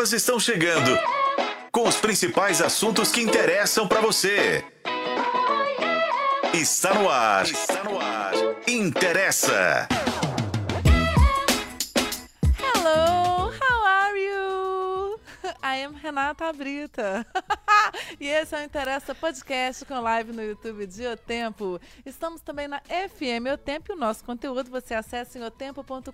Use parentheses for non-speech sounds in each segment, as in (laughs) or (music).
Elas estão chegando com os principais assuntos que interessam para você. Está no ar. Está no ar. Interessa. Hello, how are you? (laughs) I am Renata Brita. (laughs) e esse é o Interessa Podcast com live no YouTube de O Tempo. Estamos também na FM O Tempo e o nosso conteúdo você acessa em otempo.com.br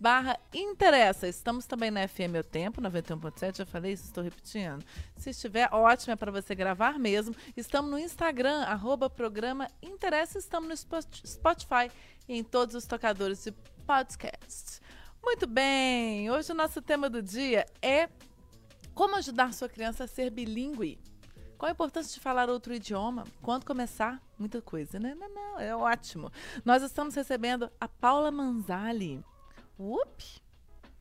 barra Interessa. Estamos também na FM O Tempo, 91.7, já falei isso, estou repetindo. Se estiver, ótimo, é para você gravar mesmo. Estamos no Instagram, arroba programa Interessa. Estamos no Spotify e em todos os tocadores de podcast. Muito bem, hoje o nosso tema do dia é como ajudar sua criança a ser bilíngue. Qual a importância de falar outro idioma? Quando começar? Muita coisa, né? Não, não, é ótimo. Nós estamos recebendo a Paula Manzali. Up!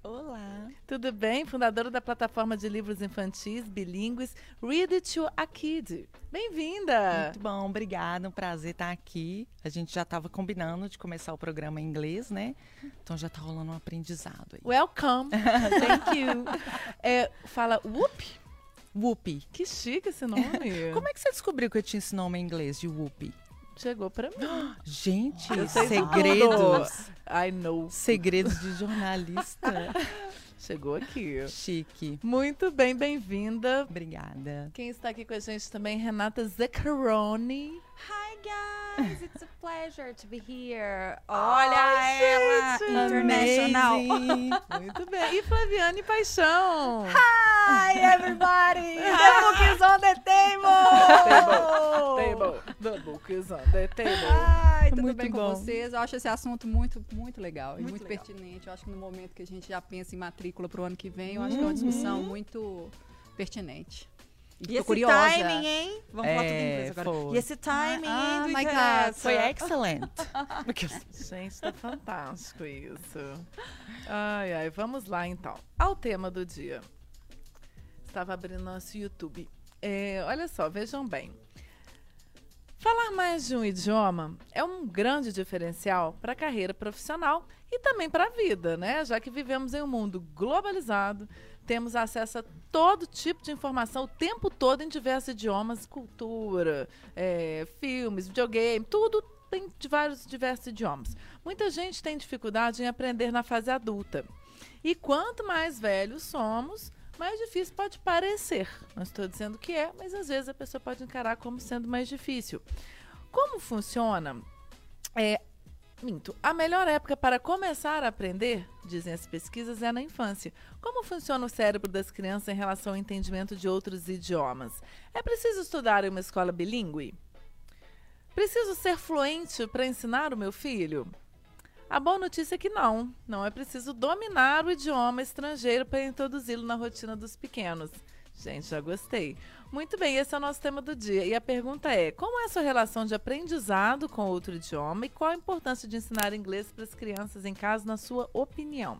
Olá. Tudo bem? Fundadora da plataforma de livros infantis bilíngues Read It to a Kid. Bem-vinda! Muito bom, obrigada. Um prazer estar aqui. A gente já estava combinando de começar o programa em inglês, né? Então já está rolando um aprendizado aí. Welcome! (laughs) Thank you! É, fala Whoop? Whoopi. Que chique esse nome. Como é que você descobriu que eu tinha esse nome em inglês de Whoopi? Chegou para mim. Gente, segredos. I know. Segredos de jornalista. (laughs) Chegou aqui. Chique. Muito bem, bem-vinda. Obrigada. Quem está aqui com a gente também, Renata Zaccaroni. Hi guys, it's a pleasure to be here. Olha Ai, ela, gente, internacional. (laughs) Muito bem. E Flaviane Paixão. Hi everybody, the on the table. Table, the book is on the table. Ai, tudo Muito bem bom. com vocês? Eu acho esse assunto muito, muito legal e Muito muito legal. pertinente. Eu acho que no momento que a gente já pensa em matrícula para o ano que vem, eu acho que é uma discussão muito pertinente. E esse curiosa. timing, hein? Vamos falar tudo em É, inglês agora. foi. E esse timing, Ah, hein, do my? God. Foi excellent. (laughs) Gente, tá fantástico isso. Ai, ai, vamos lá então. Ao tema do dia. Estava abrindo nosso YouTube. É, olha só, vejam bem. Falar mais de um idioma é um grande diferencial para a carreira profissional e também para a vida, né? Já que vivemos em um mundo globalizado, temos acesso a todo tipo de informação o tempo todo em diversos idiomas, cultura, é, filmes, videogame, tudo tem de vários diversos idiomas. Muita gente tem dificuldade em aprender na fase adulta. E quanto mais velhos somos, mais difícil pode parecer. Não estou dizendo que é, mas às vezes a pessoa pode encarar como sendo mais difícil. Como funciona? É, minto. A melhor época para começar a aprender, dizem as pesquisas, é na infância. Como funciona o cérebro das crianças em relação ao entendimento de outros idiomas? É preciso estudar em uma escola bilíngue? Preciso ser fluente para ensinar o meu filho? A boa notícia é que não. Não é preciso dominar o idioma estrangeiro para introduzi-lo na rotina dos pequenos. Gente, já gostei. Muito bem, esse é o nosso tema do dia. E a pergunta é: como é a sua relação de aprendizado com outro idioma e qual a importância de ensinar inglês para as crianças em casa, na sua opinião?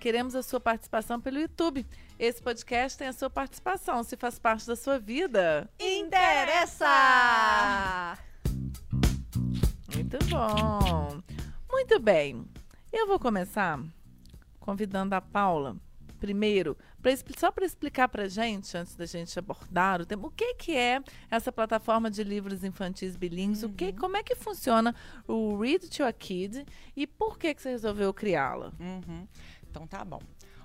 Queremos a sua participação pelo YouTube. Esse podcast tem a sua participação. Se faz parte da sua vida, Interessa! Muito bom. Muito bem. Eu vou começar convidando a Paula, primeiro, pra, só para explicar para gente, antes da gente abordar o tema, o que, que é essa plataforma de livros infantis bilíngues, o que, como é que funciona o Read to a Kid e por que, que você resolveu criá-la? Uhum. Então tá bom.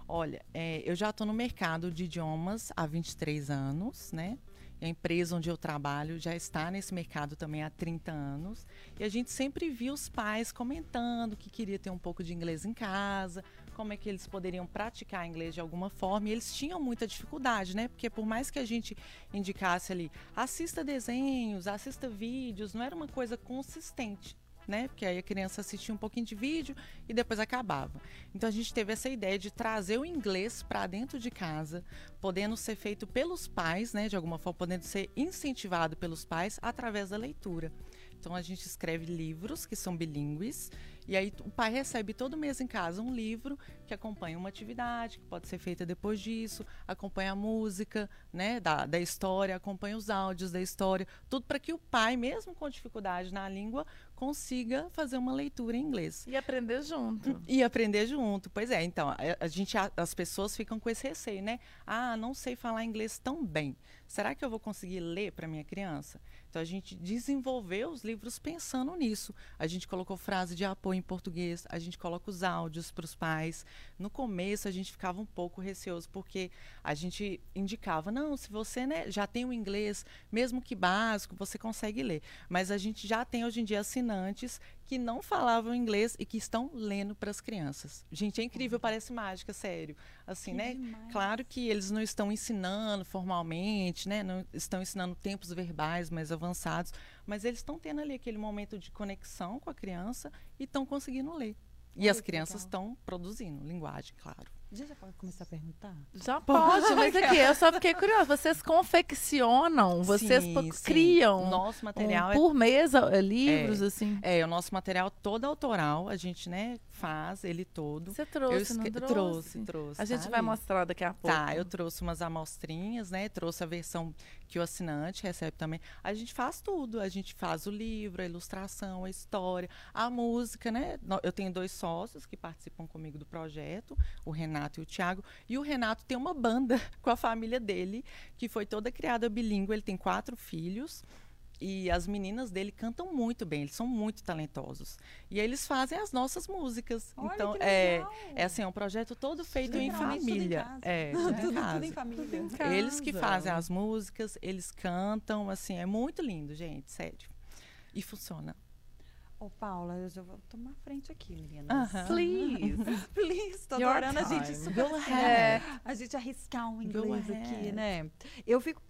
Olha, é, eu já estou no mercado de idiomas há 23 anos, né? A empresa onde eu trabalho já está nesse mercado também há 30 anos. E a gente sempre viu os pais comentando que queria ter um pouco de inglês em casa, como é que eles poderiam praticar inglês de alguma forma. E eles tinham muita dificuldade, né? Porque por mais que a gente indicasse ali, assista desenhos, assista vídeos, não era uma coisa consistente né? Porque aí a criança assistia um pouquinho de vídeo e depois acabava. Então a gente teve essa ideia de trazer o inglês para dentro de casa, podendo ser feito pelos pais, né? De alguma forma, podendo ser incentivado pelos pais através da leitura. Então a gente escreve livros que são bilíngues E aí o pai recebe todo mês em casa um livro que acompanha uma atividade que pode ser feita depois disso, acompanha a música, né, da, da história, acompanha os áudios da história, tudo para que o pai, mesmo com dificuldade na língua, consiga fazer uma leitura em inglês. E aprender junto. E aprender junto. Pois é, então, a, a gente, a, as pessoas ficam com esse receio, né? Ah, não sei falar inglês tão bem. Será que eu vou conseguir ler para minha criança? Então a gente desenvolveu os livros pensando nisso. A gente colocou frase de apoio em português, a gente coloca os áudios para os pais. No começo a gente ficava um pouco receoso porque a gente indicava, não, se você né, já tem o inglês, mesmo que básico, você consegue ler. Mas a gente já tem hoje em dia assinantes que não falavam inglês e que estão lendo para as crianças. Gente, é incrível, parece mágica, sério. Assim, Que né? demais. Claro que eles não estão ensinando formalmente, né? Não estão ensinando tempos verbais mais avançados, mas eles estão tendo ali aquele momento de conexão com a criança e estão conseguindo ler. E as crianças estão produzindo linguagem, claro. Já já pode começar a perguntar? Já (laughs) pode, mas aqui, eu só fiquei curiosa. Vocês confeccionam, vocês Sim, sim. criam Nosso material um, é por mês é, livros, assim. É, o nosso material todo autoral, a gente, né, faz ele todo. Você trouxe, eu não trouxe? trouxe, trouxe. A gente tá vai mostrar daqui a pouco. Tá, eu trouxe umas amostrinhas, né? Trouxe a versão que o assinante recebe também. A gente faz tudo. A gente faz o livro, a ilustração, a história, a música, né? Eu tenho dois sócios que participam comigo do projeto, o Renato e o Thiago. E o Renato tem uma banda (laughs) com a família dele, que foi toda criada bilíngue. Ele tem quatro filhos. E as meninas dele cantam muito bem, eles são muito talentosos. E eles fazem as nossas músicas. Olha então, que é, legal. é assim, é um projeto todo feito em tudo em família. casa. É, (laughs) tudo em tudo, casa. tudo em família. Eles que casa. fazem as músicas, eles cantam, assim, é muito lindo, gente, sério. E funciona. Ô, Paula, eu já vou tomar frente aqui, meninas. Aham. Please. (laughs) Please, tô Your adorando a gente time. Go É, a gente arriscar um inglês aqui, né? Eu fico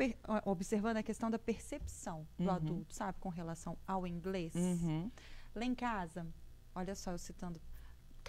observando a questão da percepção do Uhum. adulto, sabe, com relação ao inglês. Uhum. Lá em casa, olha só, eu citando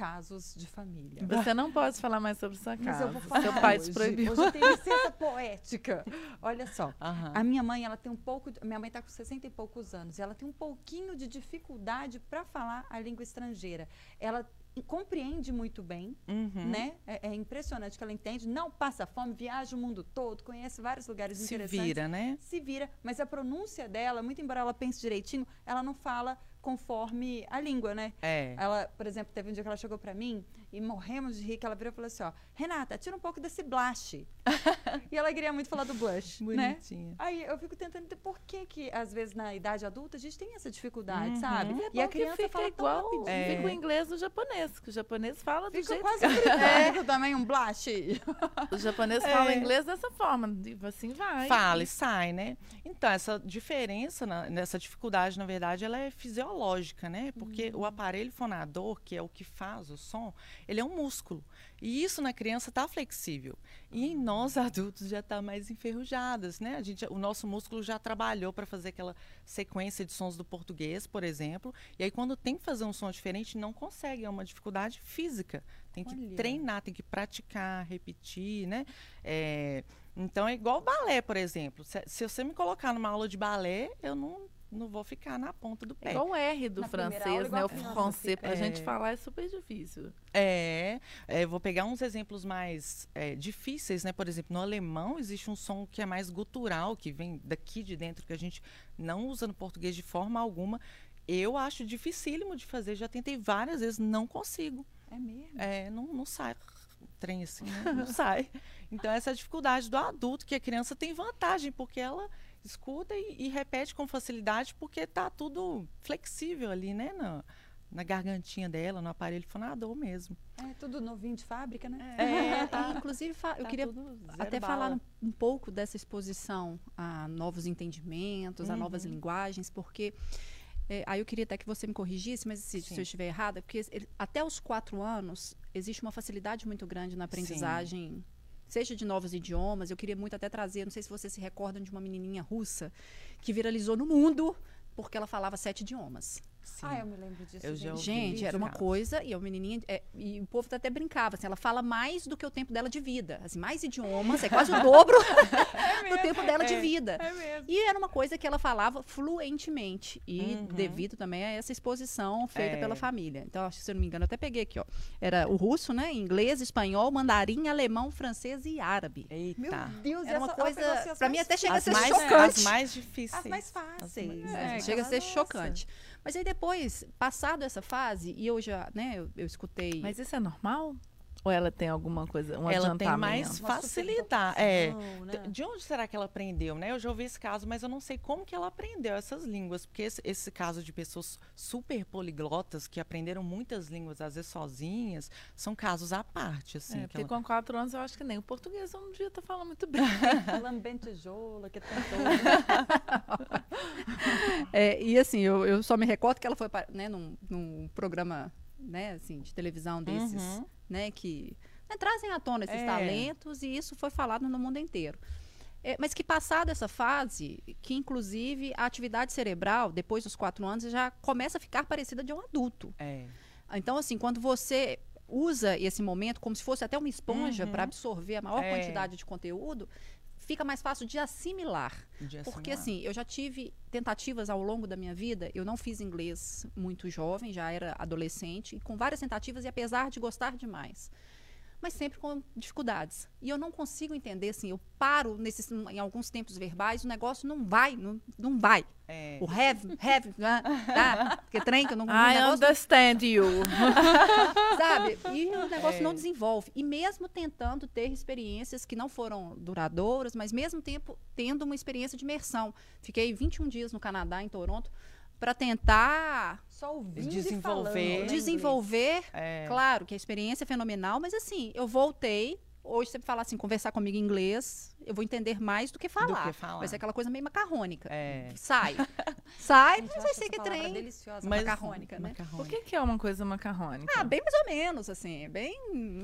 casos de família. Você não pode falar mais sobre sua Mas casa. eu vou falar Seu pai te hoje. proibiu. Hoje tem licença poética. Olha só. Aham. A minha mãe, ela tem um pouco. de- Minha mãe está com 60 e poucos anos. E ela tem um pouquinho de dificuldade para falar a língua estrangeira. Ela compreende muito bem, Uhum. né? É, é impressionante que ela entende. Não passa fome, viaja o mundo todo, conhece vários lugares Se interessantes. vira, né? Se vira, mas a pronúncia dela, muito embora ela pense direitinho, ela não fala conforme a língua, né? É. Ela, por exemplo, teve um dia que ela chegou pra mim e morremos de rir, que ela virou e falou assim, ó, Renata, tira um pouco desse blush. (laughs) e ela queria muito falar do blush, né? Bonitinha. Aí eu fico tentando entender por que que, às vezes, na idade adulta, a gente tem essa dificuldade, Uhum. sabe? E, é E a que criança fica fala tão igual, rapidinho. É. fica o inglês do japonês, que o japonês fala do Fica jeito quase britânico (laughs) também, um blush. O japonês É. fala inglês dessa forma, assim vai. Fala e sai, né? Então, essa diferença, na- nessa dificuldade, na verdade, ela é fisiológica, né? Porque o aparelho fonador, que é o que faz o som, ele é um músculo. E isso na criança está flexível. E em nós, adultos, já está mais enferrujadas, né? A gente, o nosso músculo já trabalhou para fazer aquela sequência de sons do português, por exemplo. E aí, quando tem que fazer um som diferente, não consegue. É uma dificuldade física. Tem que Olha. treinar, tem que praticar, repetir, né? É, então é igual balé, por exemplo. Se, se você me colocar numa aula de balé, eu não, não vou ficar na ponta do É pé. igual o R do Na francês, aula, né? O a francês, pra fica- gente É. falar é super difícil. É, é, vou pegar uns exemplos mais é, difíceis, né? Por exemplo, no alemão existe um som que é mais gutural, que vem daqui de dentro, que a gente não usa no português de forma alguma. Eu acho dificílimo de fazer, já tentei várias vezes, não consigo. É mesmo? É, não, não sai trem assim, né? não sai. Então, essa é a dificuldade do adulto, que a criança tem vantagem, porque ela escuta e, e repete com facilidade, porque tá tudo flexível ali, né? Na, na gargantinha dela, no aparelho fonador mesmo. É tudo novinho de fábrica, né? É, É, inclusive, fa- eu tá queria até bala. falar um, um pouco dessa exposição a novos entendimentos, a novas Uhum. linguagens, porque é, aí eu queria até que você me corrigisse, mas se, se Sim. eu estiver errada, porque ele- até os quatro anos existe uma facilidade muito grande na aprendizagem, seja de novos idiomas. Eu queria muito até trazer, não sei se vocês se recordam de uma menininha russa que viralizou no mundo porque ela falava sete idiomas. Sim. Ah, eu me lembro disso. Eu já ouvi Gente, era uma coisa, e a menininha, é, e o povo até brincava, assim, ela fala mais do que o tempo dela de vida, assim, mais idiomas, é quase o (laughs) dobro (laughs) do tempo dela de vida. É mesmo. E era uma coisa que ela falava fluentemente, e Uhum. devido também a essa exposição feita É. pela família. Então, acho que, se eu não me engano, eu até peguei aqui, ó, era o russo, né, inglês, espanhol, mandarim, alemão, francês e árabe. Eita. Meu Deus, Era uma essa, coisa, pra mim até chega a ser mais, chocante. as mais difíceis. As mais fáceis. mais- É, É, chega a ser nossa. chocante. Mas aí depois, passado essa fase, e eu já, né, eu, eu escutei. Mas isso é normal? Ou ela tem alguma coisa, um ela adiantamento? tem mais facilidade. É. né? De onde será que ela aprendeu, né? Eu já ouvi esse caso, mas eu não sei como que ela aprendeu essas línguas, porque esse, esse caso de pessoas super poliglotas que aprenderam muitas línguas, às vezes sozinhas, são casos à parte, assim. É, que porque ela- com quatro anos eu acho que nem o português eu não devia estar falando muito bem. (laughs) Lambentejola, que tentou. (laughs) É, e assim, eu, eu só me recordo que ela foi né, num, num programa né, assim, de televisão desses, Uhum. né, que né, trazem à tona esses É. talentos, e isso foi falado no mundo inteiro. É, mas que passada essa fase, que inclusive a atividade cerebral, depois dos quatro anos, já começa a ficar parecida de um adulto. É. Então, assim, quando você usa esse momento como se fosse até uma esponja Uhum. para absorver a maior É. quantidade de conteúdo, fica mais fácil de assimilar. de Porque, assimilar. assim, eu já tive tentativas ao longo da minha vida. Eu não fiz inglês muito jovem, já era adolescente, com várias tentativas, e apesar de gostar demais. Mas sempre com dificuldades. E eu não consigo entender, assim, eu paro nesses, em alguns tempos verbais, o negócio não vai, não, não vai. É. O have, have, (laughs) né? tá? Porque trem que eu não... o I negócio understand you. (laughs) sabe? E o negócio É. não desenvolve. E mesmo tentando ter experiências que não foram duradouras, mas mesmo tempo tendo uma experiência de imersão. Fiquei 21 dias no Canadá, em Toronto, para tentar Só ouvindo Desenvolver. e falando, né, desenvolver. É. Claro que a experiência é fenomenal, mas assim, eu voltei. Hoje, você falar assim, conversar comigo em inglês, eu vou entender mais do que falar. que falar. Vai ser aquela coisa meio macarrônica. É. Sai. (laughs) Sai, mas acho ser que palavra trem. deliciosa. Mas- macarrônica, né? Por Macarrônica. que, que é uma coisa macarrônica? Ah, bem mais ou menos, assim. Bem.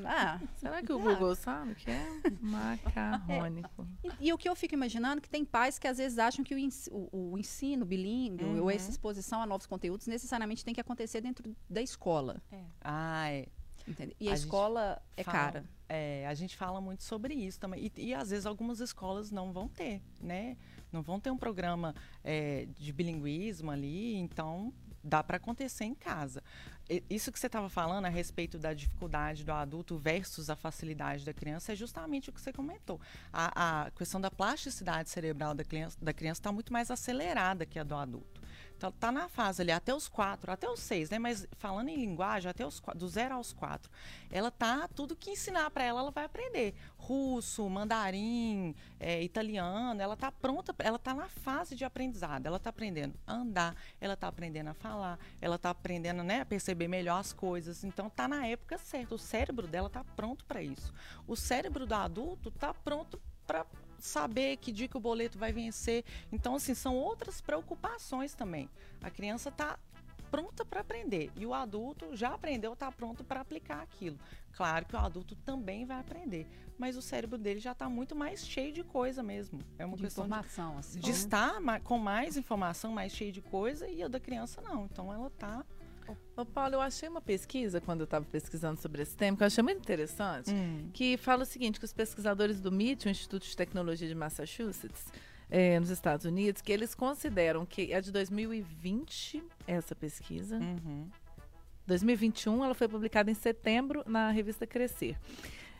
Ah, (laughs) Será que o Google sabe o que é macarrônico? E, e o que eu fico imaginando é que tem pais que às vezes acham que o, ens- o- o ensino bilíngue ou Uhum. essa exposição a novos conteúdos necessariamente tem que acontecer dentro da escola. Ah, é. Entende? E a, A escola é fala- cara. É, a gente fala muito sobre isso também. E, e, às vezes algumas escolas não vão ter, né? Não vão ter um programa é, de bilinguismo ali, então dá para acontecer em casa. E- Isso que você estava falando a respeito da dificuldade do adulto versus a facilidade da criança é justamente o que você comentou. A, a questão da plasticidade cerebral da criança está muito mais acelerada que a do adulto. Então, tá na fase ali até os quatro, até os seis, né? Mas falando em linguagem, até os do zero aos quatro, ela tá tudo que ensinar para ela, ela vai aprender. Russo, mandarim, é, italiano, ela tá pronta, ela tá na fase de aprendizado. Ela tá aprendendo a andar, ela tá aprendendo a falar, ela tá aprendendo, né, a perceber melhor as coisas. Então tá na época certa. O cérebro dela tá pronto para isso. O cérebro do adulto tá pronto para saber que dia que o boleto vai vencer. Então, assim, são outras preocupações também. A criança está pronta para aprender e o adulto já aprendeu, está pronto para aplicar aquilo. Claro que o adulto também vai aprender, mas o cérebro dele já está muito mais cheio de coisa mesmo. É uma De questão de, informação, assim. de estar com mais informação, mais cheio de coisa e a da criança não. Então, ela está Ô, Paulo, eu achei uma pesquisa, quando eu estava pesquisando sobre esse tema, que eu achei muito interessante, Hum. que fala o seguinte, que os pesquisadores do MIT, o Instituto de Tecnologia de Massachusetts, eh, nos Estados Unidos, que eles consideram que é de 2020, essa pesquisa, Uhum. 2021, ela foi publicada em setembro na revista Crescer.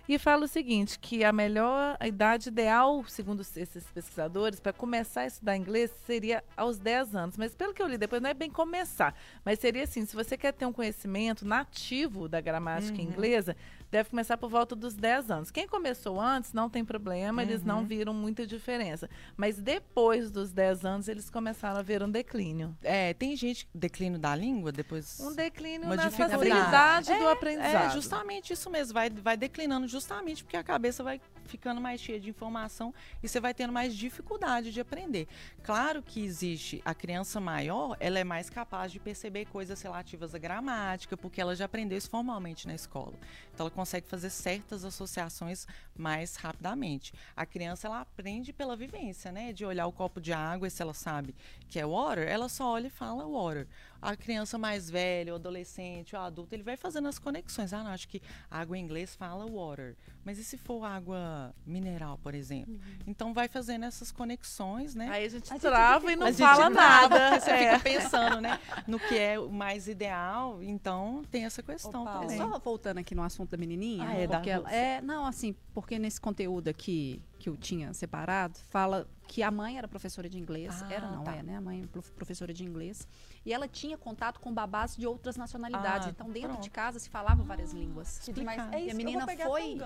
E fala o seguinte, que a melhor a idade ideal, segundo esses pesquisadores, para começar a estudar inglês seria aos 10 anos. Mas pelo que eu li depois, não é bem começar. Mas seria assim, se você quer ter um conhecimento nativo da gramática inglesa, deve começar por volta dos 10 anos. Quem começou antes, não tem problema, eles não viram muita diferença. Mas depois dos 10 anos, eles começaram a ver um declínio. É, tem gente declínio da língua depois Um declínio na dificuldade. facilidade do É, aprendizado. É justamente isso mesmo, vai, vai declinando justamente porque a cabeça vai ficando mais cheia de informação e você vai tendo mais dificuldade de aprender. Claro que existe a criança maior, ela é mais capaz de perceber coisas relativas à gramática, porque ela já aprendeu isso formalmente na escola. Então ela consegue fazer certas associações mais rapidamente. A criança ela aprende pela vivência, né? De olhar o copo de água e se ela sabe que é water, ela só olha e fala water. a criança mais velha, o adolescente, o adulto, ele vai fazendo as conexões. Ah, não, acho que água em inglês fala water. Mas e se for água mineral, por exemplo? Uhum. Então vai fazendo essas conexões, né? Aí a gente A gente trava e fica- não A gente fala nada. porque Você É. fica pensando, né? No que é o mais ideal. Então tem essa questão Paula, também. Só voltando aqui no assunto da menininha, Ah, é, da porque ela, Rússia. é, não, assim, porque nesse conteúdo aqui que eu tinha separado, fala que a mãe era professora de inglês, Ah, era não tá. é, né? A mãe é prof- professora de inglês, e ela tinha contato com babás de outras nacionalidades, Ah, então dentro pronto. de casa se falava várias línguas. Que demais. Explicado. É E a isso, menina foi-.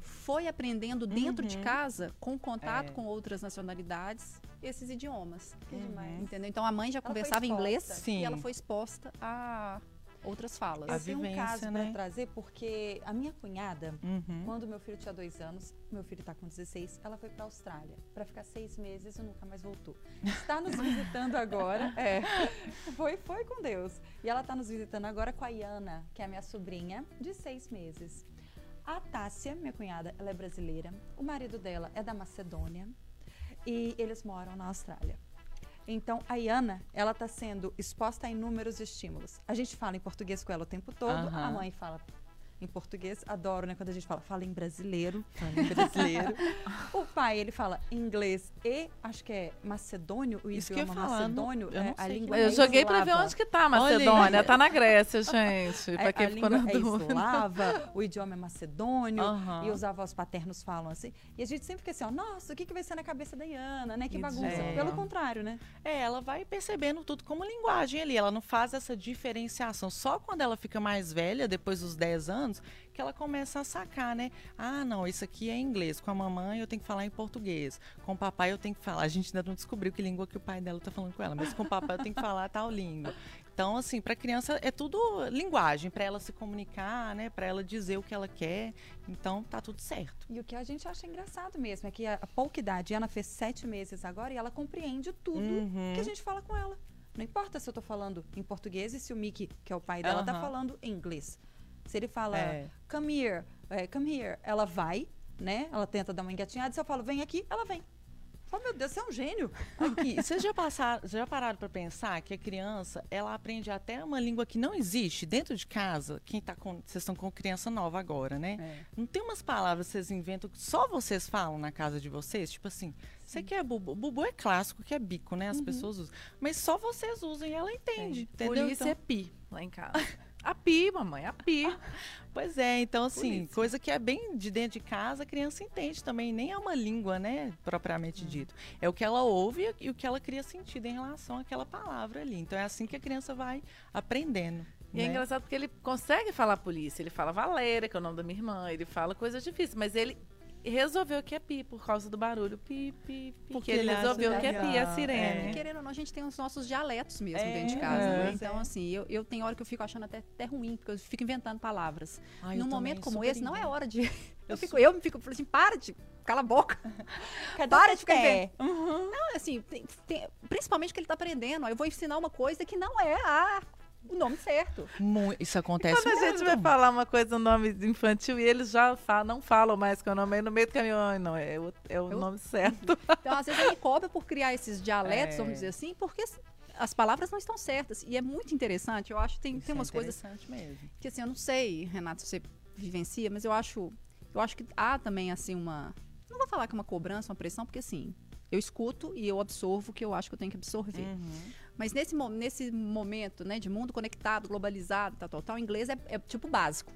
Foi aprendendo dentro de Uhum. casa, com contato É. com outras nacionalidades, esses idiomas. Que demais. Entendeu? Então a mãe já foi conversava inglês exposta. e ela Sim. foi exposta a outras falas. A Eu tenho um vivência, caso né? para trazer, porque a minha cunhada, Uhum. quando meu filho tinha dois anos, meu filho está com 16, ela foi para a Austrália para ficar seis meses e nunca mais voltou. Está nos visitando agora. (laughs) É, foi, foi com Deus. E ela está nos visitando agora com a Iana, que é a minha sobrinha, de seis meses. A Tássia, minha cunhada, ela é brasileira. O marido dela é da Macedônia e eles moram na Austrália. Então, a Iana, ela está sendo exposta a inúmeros estímulos. A gente fala em português com ela o tempo todo, a Aham. mãe fala em português, adoro, né, quando a gente fala, fala em brasileiro. brasileiro. (laughs) O pai, ele fala inglês e, acho que é macedônio, o Isso que eu macedônio, eu é, a língua que- Eu é joguei pra ver onde que tá a Olha. Macedônia. Tá na Grécia, (laughs) gente. É, Pra quem a ficou na é eslava, o idioma é macedônio, Aham. e os avós paternos falam assim. E a gente sempre fica assim, ó, nossa, o que, que vai ser na cabeça da Iana, né? Que bagunça. Idioma. Pelo contrário, né? É, ela vai percebendo tudo como linguagem ali. Ela não faz essa diferenciação. Só quando ela fica mais velha, depois dos 10 anos, que ela começa a sacar, né? Ah, não, isso aqui é inglês. Com a mamãe eu tenho que falar em português. Com o papai eu tenho que falar. A gente ainda não descobriu que língua que o pai dela tá falando com ela, mas com o papai eu tenho que falar tal língua. Então, assim, para criança é tudo linguagem, para ela se comunicar, né? Para ela dizer o que ela quer. Então, tá tudo certo. E o que a gente acha engraçado mesmo é que a, pouca idade, Ana fez sete meses agora e ela compreende tudo Uhum. que a gente fala com ela. Não importa se eu tô falando em português e se o Mickey, que é o pai dela, tá Aham. falando em inglês. Se ele fala, É. come here, é, come here, ela vai, né? Ela tenta dar uma engatinhada. Se eu falo, vem aqui, ela vem. Oh, meu Deus, você é um gênio. Aqui, (laughs) vocês já passaram, vocês já pararam para pensar que a criança, ela aprende até uma língua que não existe dentro de casa? Quem tá com, vocês estão com criança nova agora, né? É. Não tem umas palavras que vocês inventam que só vocês falam na casa de vocês? Tipo assim, você quer bubu? Bubu é clássico, que é bico, né? As pessoas usam. Mas só vocês usam e ela entende, entendeu? Polícia Então- é pi lá em casa. (laughs) A pi, mamãe, a pi. Pois é, então assim, Polícia. coisa que é bem de dentro de casa, a criança entende também, nem é uma língua, né, propriamente dito. É o que ela ouve e o que ela cria sentido em relação àquela palavra ali. Então é assim que a criança vai aprendendo. E é né? engraçado porque ele consegue falar polícia. Ele fala Valéria, que é o nome da minha irmã. Ele fala coisas difíceis. Mas ele resolveu que é pi por causa do barulho. Pi, pi, pi. Porque que ele resolveu que é pi, a sirene. é. Querendo ou não, a gente tem os nossos dialetos mesmo É, dentro de casa, é. né? Então, assim, eu, eu tenho hora que eu fico achando até, até ruim, porque eu fico inventando palavras. Ai, eu Num momento como esse, não é hora de. (laughs) Eu, fico, eu me fico falando assim, para de. Cala a boca. (laughs) Cadê Para de ficar pé? Não, assim, tem- tem- principalmente que ele tá aprendendo. ó, Eu vou ensinar uma coisa que não é a, o nome certo. Isso acontece Quando a gente muito. vai falar uma coisa, um nome infantil, e eles já falam, não falam mais que é o nome aí no meio do caminho. Não, é o, é o Eu- nome certo. (laughs) Então, às vezes, ele cobra por criar esses dialetos, É. vamos dizer assim, porque as- as palavras não estão certas. E é muito interessante. Eu acho que tem, Isso tem é umas coisas interessante mesmo. que assim, eu não sei, Renato, se você vivencia, mas eu acho, eu acho que há também assim uma, não vou falar que é uma cobrança, uma pressão, porque assim, eu escuto e eu absorvo o que eu acho que eu tenho que absorver. Uhum. Mas nesse, nesse momento, né, de mundo conectado, globalizado, tal, tal, tal, o inglês é, é tipo básico,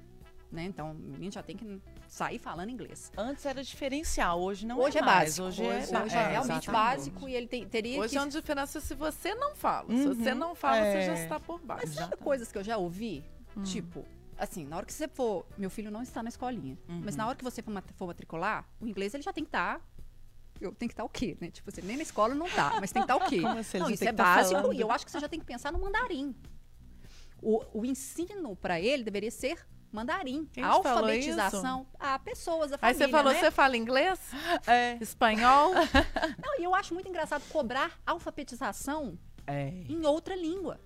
né? Então, o menino já tem que sair falando inglês. Antes era diferencial, hoje não hoje é, é, mais. básico. Hoje, Hoje, é, hoje ba- é, é, realmente exatamente. básico e ele tem- teria Hoje que é uma diferença se você não fala. Se você Uhum, não fala, você já é. está por baixo. Mas sabe coisas que eu já ouvi? Hum. Tipo, assim, na hora que você for. Meu filho não está na escolinha. Mas Uhum. na hora que você for, mat- for matricular, o inglês ele já tem que estar. Eu tem que estar o quê, né? Tipo assim, nem na escola não tá, mas tem que estar o quê? (laughs) Assim? Não, isso é tá básico e eu acho que você já tem que pensar no mandarim. O, o ensino para ele deveria ser mandarim. Quem alfabetização a pessoas, a Aí família, você falou, né? você fala inglês? É. Espanhol? (laughs) Não, e eu acho muito engraçado cobrar alfabetização É. em outra língua.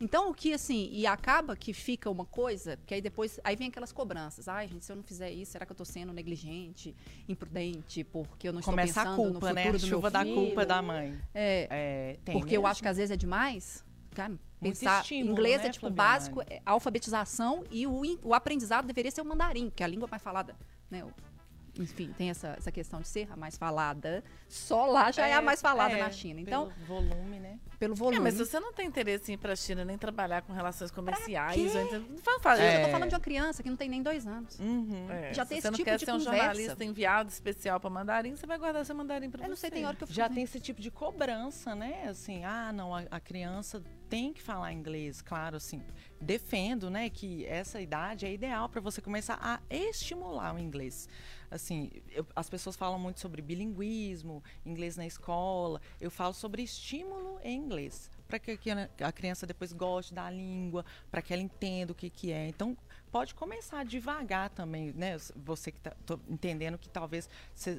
Então, o que assim, e acaba que fica uma coisa, que aí depois, aí vem aquelas cobranças. Ai, gente, se eu não fizer isso, será que eu tô sendo negligente, imprudente, porque eu não Começa estou a pensando no culpa, futuro né? A do chuva da culpa da mãe. É, É, tem porque eu mesmo. acho que às vezes é demais. cara, pensar estímulo, inglês né, é tipo Flaviane? básico, é alfabetização e o, o aprendizado deveria ser o mandarim, que é a língua mais falada, né? O- Enfim, tem essa, essa questão de ser a mais falada. Só lá já é, a mais falada é, na China. Então, pelo volume, né? pelo É, volume. mas se você não tem interesse em ir pra China nem trabalhar com relações comerciais, ou então, não Eu tô É. falando de uma criança que não tem nem dois anos. Uhum. É, Já se tem você esse não tipo quer de ser um conversa. jornalista enviado especial para mandarim, você vai guardar seu mandarim para você. Eu não sei, tem hora que eu fico Já tem esse tipo de cobrança, né? Assim, ah, não, a, a criança tem que falar inglês, claro, assim. Defendo, né, que essa idade é ideal para você começar a estimular o inglês. Assim, eu- as pessoas falam muito sobre bilinguismo, inglês na escola. Eu falo sobre estímulo em inglês, para que a cri- a criança depois goste da língua, para que ela entenda o que, que é. Então, pode começar devagar também, né? Você que está entendendo que talvez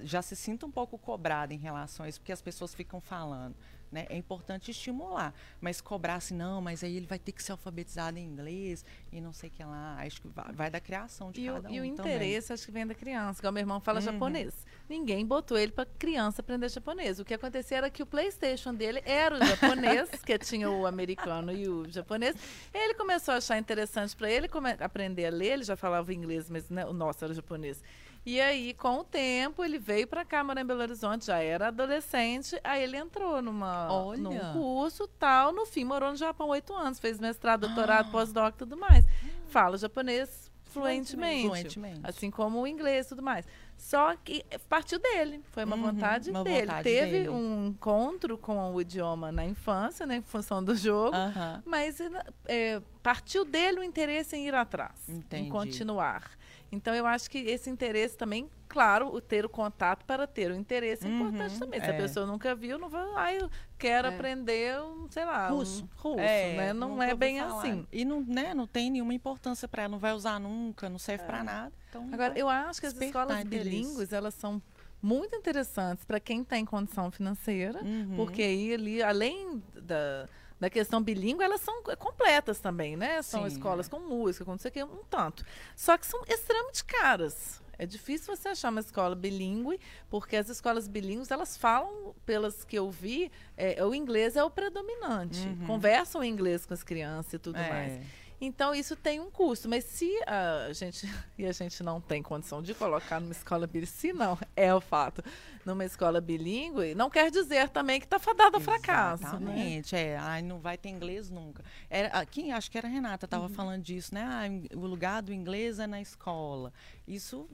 já se sinta um pouco cobrada em relação a isso, porque as pessoas ficam falando. Né? É importante estimular, mas cobrar assim, não, mas aí ele vai ter que ser alfabetizado em inglês e não sei o que lá. Acho que vai, vai da criação de E o, cada um e o também. interesse, acho que vem da criança. Igual meu irmão fala Uhum. japonês. Ninguém botou ele para criança aprender japonês. O que acontecia era que o PlayStation dele era o japonês, (laughs) que tinha o americano e o japonês. Ele começou a achar interessante para ele come- aprender a ler. Ele já falava inglês, mas né, o nosso era japonês. E aí, com o tempo, ele veio para cá, morar em Belo Horizonte, já era adolescente. Aí ele entrou numa, Olha. num curso tal. No fim, morou no Japão oito anos, fez mestrado, Ah. doutorado, pós-doc e tudo mais. Fala japonês fluentemente. Fluentemente. Assim como o inglês e tudo mais. Só que partiu dele. Foi uma Uhum, vontade uma dele. vontade Teve dele. um encontro com o idioma na infância, né? Em função do jogo. Aham. Mas é, partiu dele o interesse em ir atrás. Entendi. Em continuar. Então, eu acho que esse interesse também, claro, o ter o contato para ter o interesse é Uhum, importante também. Se a é. pessoa nunca viu, não vai, ah, eu quero É. aprender, um, sei lá, Russo. um russo, né? Não é bem falar. assim. E não, né, não tem nenhuma importância para ela, não vai usar nunca, não serve para nada. Então, Agora, eu acho que as escolas bilíngues, elas são muito interessantes para quem tem condição financeira, Uhum. porque aí ali, além da, da questão bilíngue, elas são completas também, né? São Sim, escolas é. com música, com não sei o quê, um tanto. Só que são extremamente caras. É difícil você achar uma escola bilíngue, porque as escolas bilíngues, elas falam, pelas que eu vi, é, o inglês é o predominante. Uhum. Conversam em inglês com as crianças e tudo É. mais. Então, isso tem um custo. Mas se a gente. (laughs) E a gente não tem condição de colocar numa escola bilíngue, se não, é o fato, numa escola bilíngue, não quer dizer também que está fadado ao fracasso. Né? Exatamente, é. Ai, não vai ter inglês nunca. Era, quem, acho que era a Renata, estava Uhum. falando disso, né? Ah, o lugar do inglês é na escola. Isso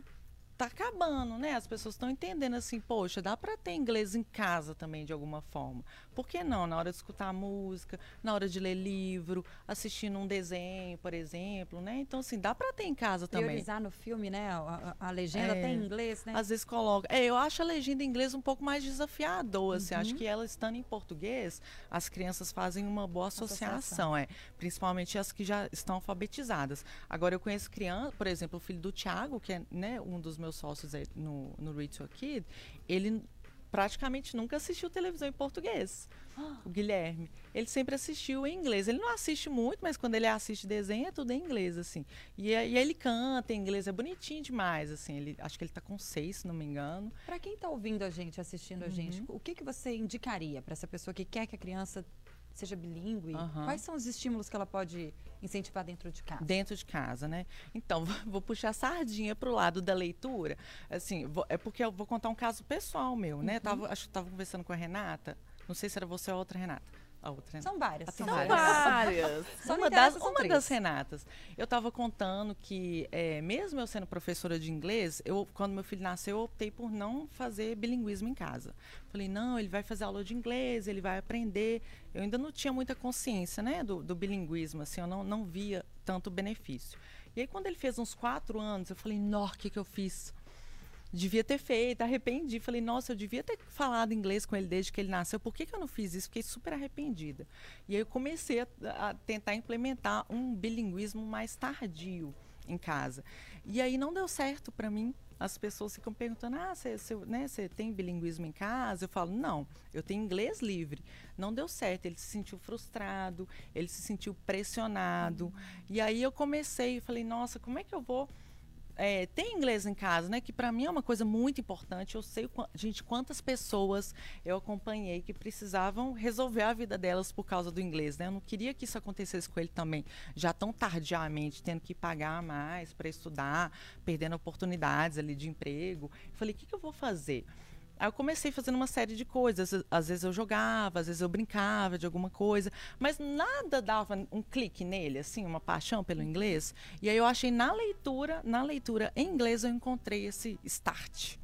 tá acabando, né? As pessoas estão entendendo assim, poxa, dá para ter inglês em casa também de alguma forma. Por que não? Na hora de escutar música, na hora de ler livro, assistindo um desenho, por exemplo, né? Então assim, dá para ter em casa também. Priorizar no filme, né? A, a- a legenda É. tem em inglês, né? Às vezes coloca. É, eu acho a legenda em inglês um pouco mais desafiador. Assim, Uhum. Acho que ela estando em português, as crianças fazem uma boa associação, é. Principalmente as que já estão alfabetizadas. Agora, eu conheço crianças, por exemplo, o filho do Tiago, que é né, um dos meus sócios aí no, no Your Kid, ele praticamente nunca assistiu televisão em português. O Guilherme. Ele sempre assistiu em inglês. Ele não assiste muito, mas quando ele assiste desenho é tudo em inglês, assim. E, aí ele canta em inglês, é bonitinho demais, assim. Ele, acho que ele tá com seis, se não me engano. Para quem está ouvindo a gente, assistindo a gente, o que, que você indicaria para essa pessoa que quer que a criança seja bilíngue? Aham. Quais são os estímulos que ela pode incentivar dentro de casa? Dentro de casa, né? Então, (laughs) vou puxar a sardinha pro lado da leitura. Assim, vou- é porque eu vou contar um caso pessoal meu, né? Tava, acho que tava conversando com a Renata. Não sei se era você ou a outra Renata. A outra Renata. São várias. São São várias. várias. (laughs) Uma das, uma três. das Renatas. Eu estava contando que, é, mesmo eu sendo professora de inglês, eu, quando meu filho nasceu, eu optei por não fazer bilinguismo em casa. Falei, não, ele vai fazer aula de inglês, ele vai aprender. Eu ainda não tinha muita consciência né, do, do bilinguismo, assim, eu não, não via tanto benefício. E aí, quando ele fez uns quatro anos, eu falei, nó, o que, que eu fiz? Devia ter feito, arrependi. Falei, nossa, eu devia ter falado inglês com ele desde que ele nasceu. Por que, que eu não fiz isso? Fiquei super arrependida. E aí eu comecei a, a tentar implementar um bilinguismo mais tardio em casa. E aí não deu certo para mim. As pessoas ficam perguntando: ah, você né, tem bilinguismo em casa? Eu falo: não, eu tenho inglês livre. Não deu certo. Ele se sentiu frustrado, ele se sentiu pressionado. E aí eu comecei falei: nossa, como é que eu vou é, tem inglês em casa, né? Que para mim é uma coisa muito importante. Eu sei, gente, quantas pessoas eu acompanhei que precisavam resolver a vida delas por causa do inglês, né? Eu não queria que isso acontecesse com ele também, já tão tardiamente, tendo que pagar mais para estudar, perdendo oportunidades ali de emprego. Eu falei, o que, que eu vou fazer? Aí eu comecei fazendo uma série de coisas. Às vezes eu jogava, às vezes eu brincava de alguma coisa, mas nada dava um clique nele, assim, uma paixão pelo inglês. E aí eu achei na leitura, na leitura em inglês eu encontrei esse start,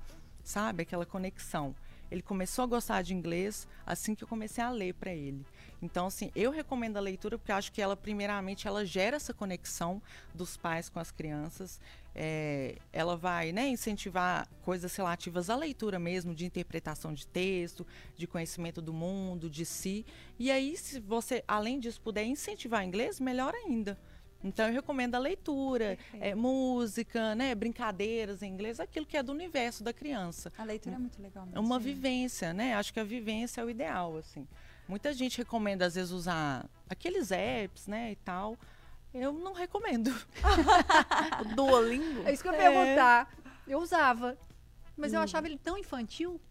sabe? Aquela conexão. Ele começou a gostar de inglês assim que eu comecei a ler para ele. Então, assim, eu recomendo a leitura porque acho que ela, primeiramente, ela gera essa conexão dos pais com as crianças. É, ela vai né, incentivar coisas relativas à leitura mesmo, de interpretação de texto, de conhecimento do mundo, de si. E aí, se você, além disso, puder incentivar inglês, melhor ainda. Então, eu recomendo a leitura, é, música, né, brincadeiras em inglês, aquilo que é do universo da criança. A leitura é muito legal mesmo. É uma vivência, né? Acho que a vivência é o ideal, assim. Muita gente recomenda, às vezes, usar aqueles apps, né, e tal. Eu não recomendo. O (laughs) Duolingo. É isso que eu ia É. perguntar. Eu usava. Mas eu achava ele tão infantil.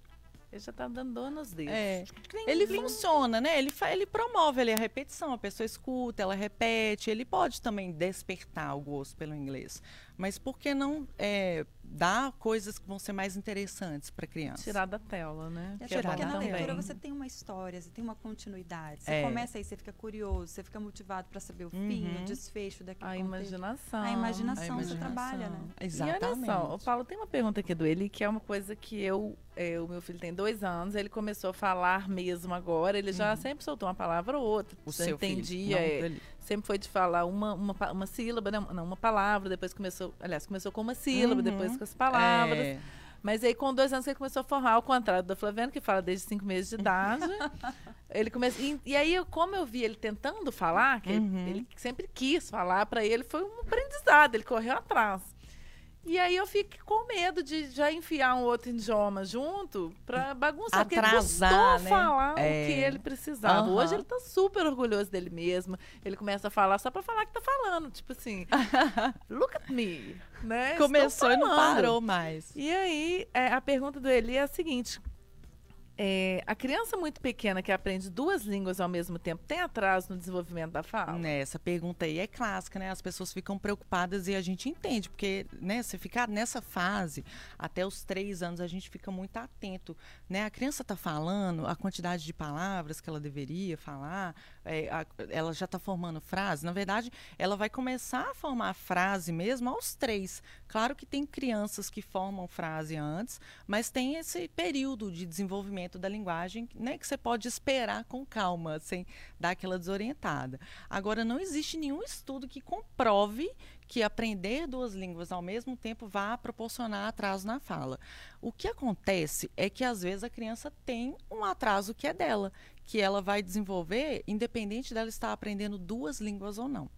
Ele já tá dando dor nos dedos. É. Ele funciona, né? Ele, ele promove ali a repetição, a pessoa escuta, ela repete. Ele pode também despertar o gosto pelo inglês. Mas por que não é, dar coisas que vão ser mais interessantes para a criança? Tirar da tela, né? Que é bom porque na também. leitura você tem uma história, você tem uma continuidade. Você É. começa aí, você fica curioso, você fica motivado para saber o fim, Uhum. o desfecho daquele A contexto. imaginação. A imaginação, A você imaginação. trabalha, né? Exatamente. E olha só, o Paulo tem uma pergunta aqui do ele, que é uma coisa que eu, é, o meu filho tem dois anos, ele começou a falar mesmo agora, ele já sempre soltou uma palavra ou outra. Uhum. O seu filho, entendia, é, sempre foi de falar uma, uma, uma sílaba, né? não, uma palavra, depois começou, aliás, começou com uma sílaba, Uhum. depois com as palavras. É. Mas aí, com dois anos, ele começou a formar, ao contrário da Flaviana, que fala desde cinco meses de idade. (laughs) ele começa, e, e aí, eu- como eu vi ele tentando falar, que ele- Uhum. ele, sempre quis falar para ele, foi um aprendizado, ele correu atrás. E aí eu fico com medo de já enfiar um outro idioma junto pra bagunçar, porque ele Atrasar, custou né? falar o É. que ele precisava. Aham. Hoje ele tá super orgulhoso dele mesmo. Ele começa a falar só pra falar que tá falando. Tipo assim, (laughs) look at me. Né? Começou e não parou mais. E aí, é, a pergunta do Eli é a seguinte: é, a criança muito pequena que aprende duas línguas ao mesmo tempo tem atraso no desenvolvimento da fala? Né, essa pergunta aí é clássica, né? As pessoas ficam preocupadas e a gente entende, porque, né, você ficar nessa fase, até os três anos, a gente fica muito atento, né? A criança está falando a quantidade de palavras que ela deveria falar, é, a- ela já está formando frase. Na verdade, ela vai começar a formar frase mesmo aos três. Claro que tem crianças que formam frase antes, mas tem esse período de desenvolvimento da linguagem, né, que você pode esperar com calma, sem dar aquela desorientada. Agora, não existe nenhum estudo que comprove que aprender duas línguas ao mesmo tempo vá proporcionar atraso na fala. O que acontece é que, às vezes, a criança tem um atraso que é dela, que ela vai desenvolver independente dela estar aprendendo duas línguas ou não.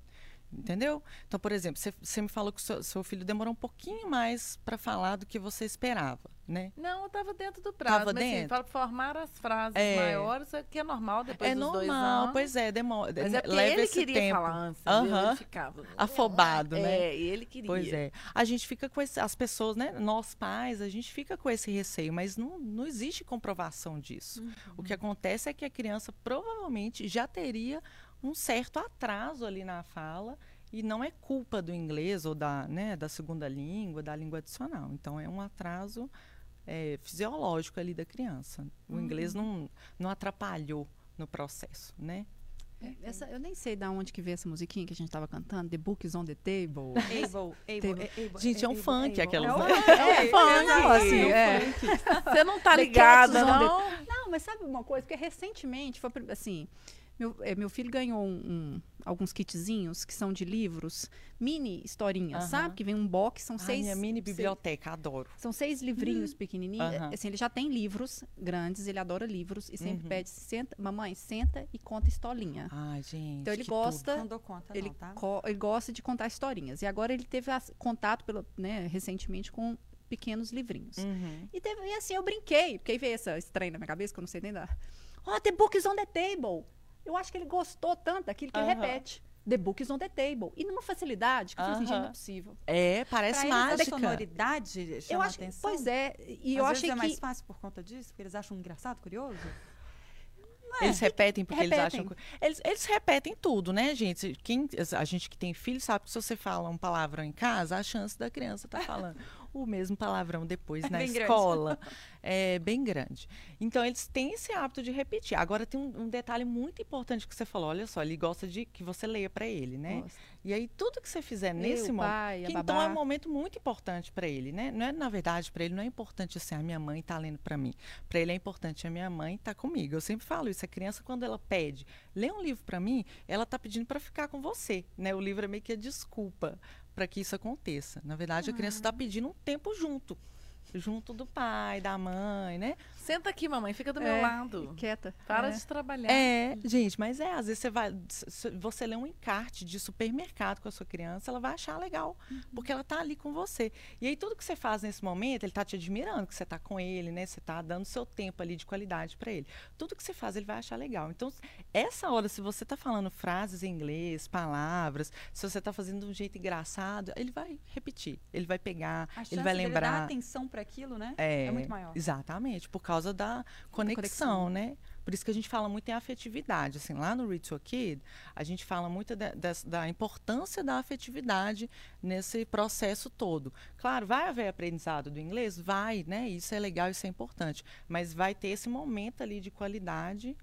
Entendeu? Então, por exemplo, você- me falou que seu, seu filho demorou um pouquinho mais para falar do que você esperava, né? Não, eu tava dentro do prazo. Tava mas assim, dentro? para formar as frases É. maiores, é que é normal depois é dos dois normal, anos. pois é, demora. Mas é porque leva ele esse queria tempo. falar antes. Ele ficava... Afobado, né? É, ele queria. Pois é. A gente fica com esse, as pessoas, né? Nós pais, a gente fica com esse receio, mas não, não existe comprovação disso. O que acontece é que a criança provavelmente já teria um certo atraso ali na fala e não é culpa do inglês ou da, né, da segunda língua, da língua adicional. Então é um atraso é, fisiológico ali da criança. O inglês não, não atrapalhou no processo, né? Essa, eu nem sei da onde que veio essa musiquinha que a gente tava cantando, The Book is on the Table. Able, able, able, Gente, é um able, funk able. aquelas, É um funk, É, funk, não, assim, é. Você não tá The ligada, on the- não? Não, mas sabe uma coisa? Porque recentemente, foi, assim, meu, é, meu filho ganhou um- um- alguns kitzinhos que são de livros, mini historinhas, sabe? Que vem um box, são Ai, seis... minha mini seis- biblioteca, adoro. São seis livrinhos pequenininhos. Aham. Assim, ele já tem livros grandes, ele adora livros e sempre Uhum. pede, senta, mamãe, senta e conta historinha. Ai, gente. Então ele tudo. gosta, Não dou conta, ele, não, tá? co- ele gosta de contar historinhas. E agora ele teve as- contato pelo, né, recentemente com pequenos livrinhos. Uhum. E, teve- e assim, eu brinquei, porque aí veio essa estranha na minha cabeça, que eu não sei nem dar. Ó, the book is on the table. Eu acho que ele gostou tanto daquilo que ele Aham. repete. The book is on the table. E numa facilidade que eu falei assim, gente, não é possível. É, parece Pra eles, a mágica. sonoridade chama eu acho, atenção. pois é, e eu Às achei vezes é mais que fácil por conta disso, porque eles acham engraçado, curioso. Eles repetem porque eles Repetem. acham. que- Eles, eles repetem tudo, né, gente? Quem, a gente que tem filho sabe que se você fala um palavrão em casa, a chance da criança estar falando (laughs) o mesmo palavrão depois na bem grande. escola é bem grande. Então, eles têm esse hábito de repetir. Agora, tem um, um detalhe muito importante que você falou. Olha só, ele gosta de que você leia para ele, né? E aí, tudo que você fizer Eu, nesse o momento. pai, que então é um momento muito importante para ele, né? Não é, na verdade, para ele não é importante assim, a minha mãe tá lendo para mim. Para ele é importante a minha mãe tá comigo. Eu sempre falo isso. A criança, quando ela pede, lê um livro para mim, ela tá pedindo para ficar com você, né? O livro é meio que a desculpa para que isso aconteça. Na verdade, a criança está pedindo um tempo junto. Junto do pai, da mãe, né? Senta aqui, mamãe, fica do É, meu lado. Quieta. Para É. de trabalhar. É, gente, mas é, às vezes você vai, você lê um encarte de supermercado com a sua criança, ela vai achar legal, porque ela tá ali com você. E aí tudo que você faz nesse momento, ele tá te admirando que você tá com ele, né? Você tá dando seu tempo ali de qualidade para ele. Tudo que você faz, ele vai achar legal. Então, essa hora, se você tá falando frases em inglês, palavras, se você tá fazendo de um jeito engraçado, ele vai repetir, ele vai pegar, A chance ele vai dele dar lembrar. atenção para aquilo, né? É, muito maior. Exatamente, por causa da conexão, conexão. né? Por isso que a gente fala muito em afetividade. Assim, lá no a Kid, a gente fala muito da, da importância da afetividade nesse processo todo. Claro, vai haver aprendizado do inglês? Vai, né? Isso é legal, isso é importante. Mas vai ter esse momento ali de qualidade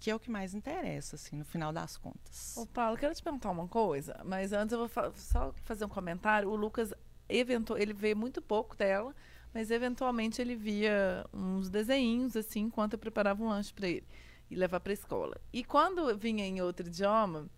que é o que mais interessa, assim, no final das contas. Ô, Paulo, quero te perguntar uma coisa, mas antes eu vou fa- só fazer um comentário. O Lucas, eventu ele vê muito pouco dela, mas eventualmente ele via uns desenhinhos, assim, enquanto eu preparava um lanche para ele e levar para escola. E quando vinha em outro idioma,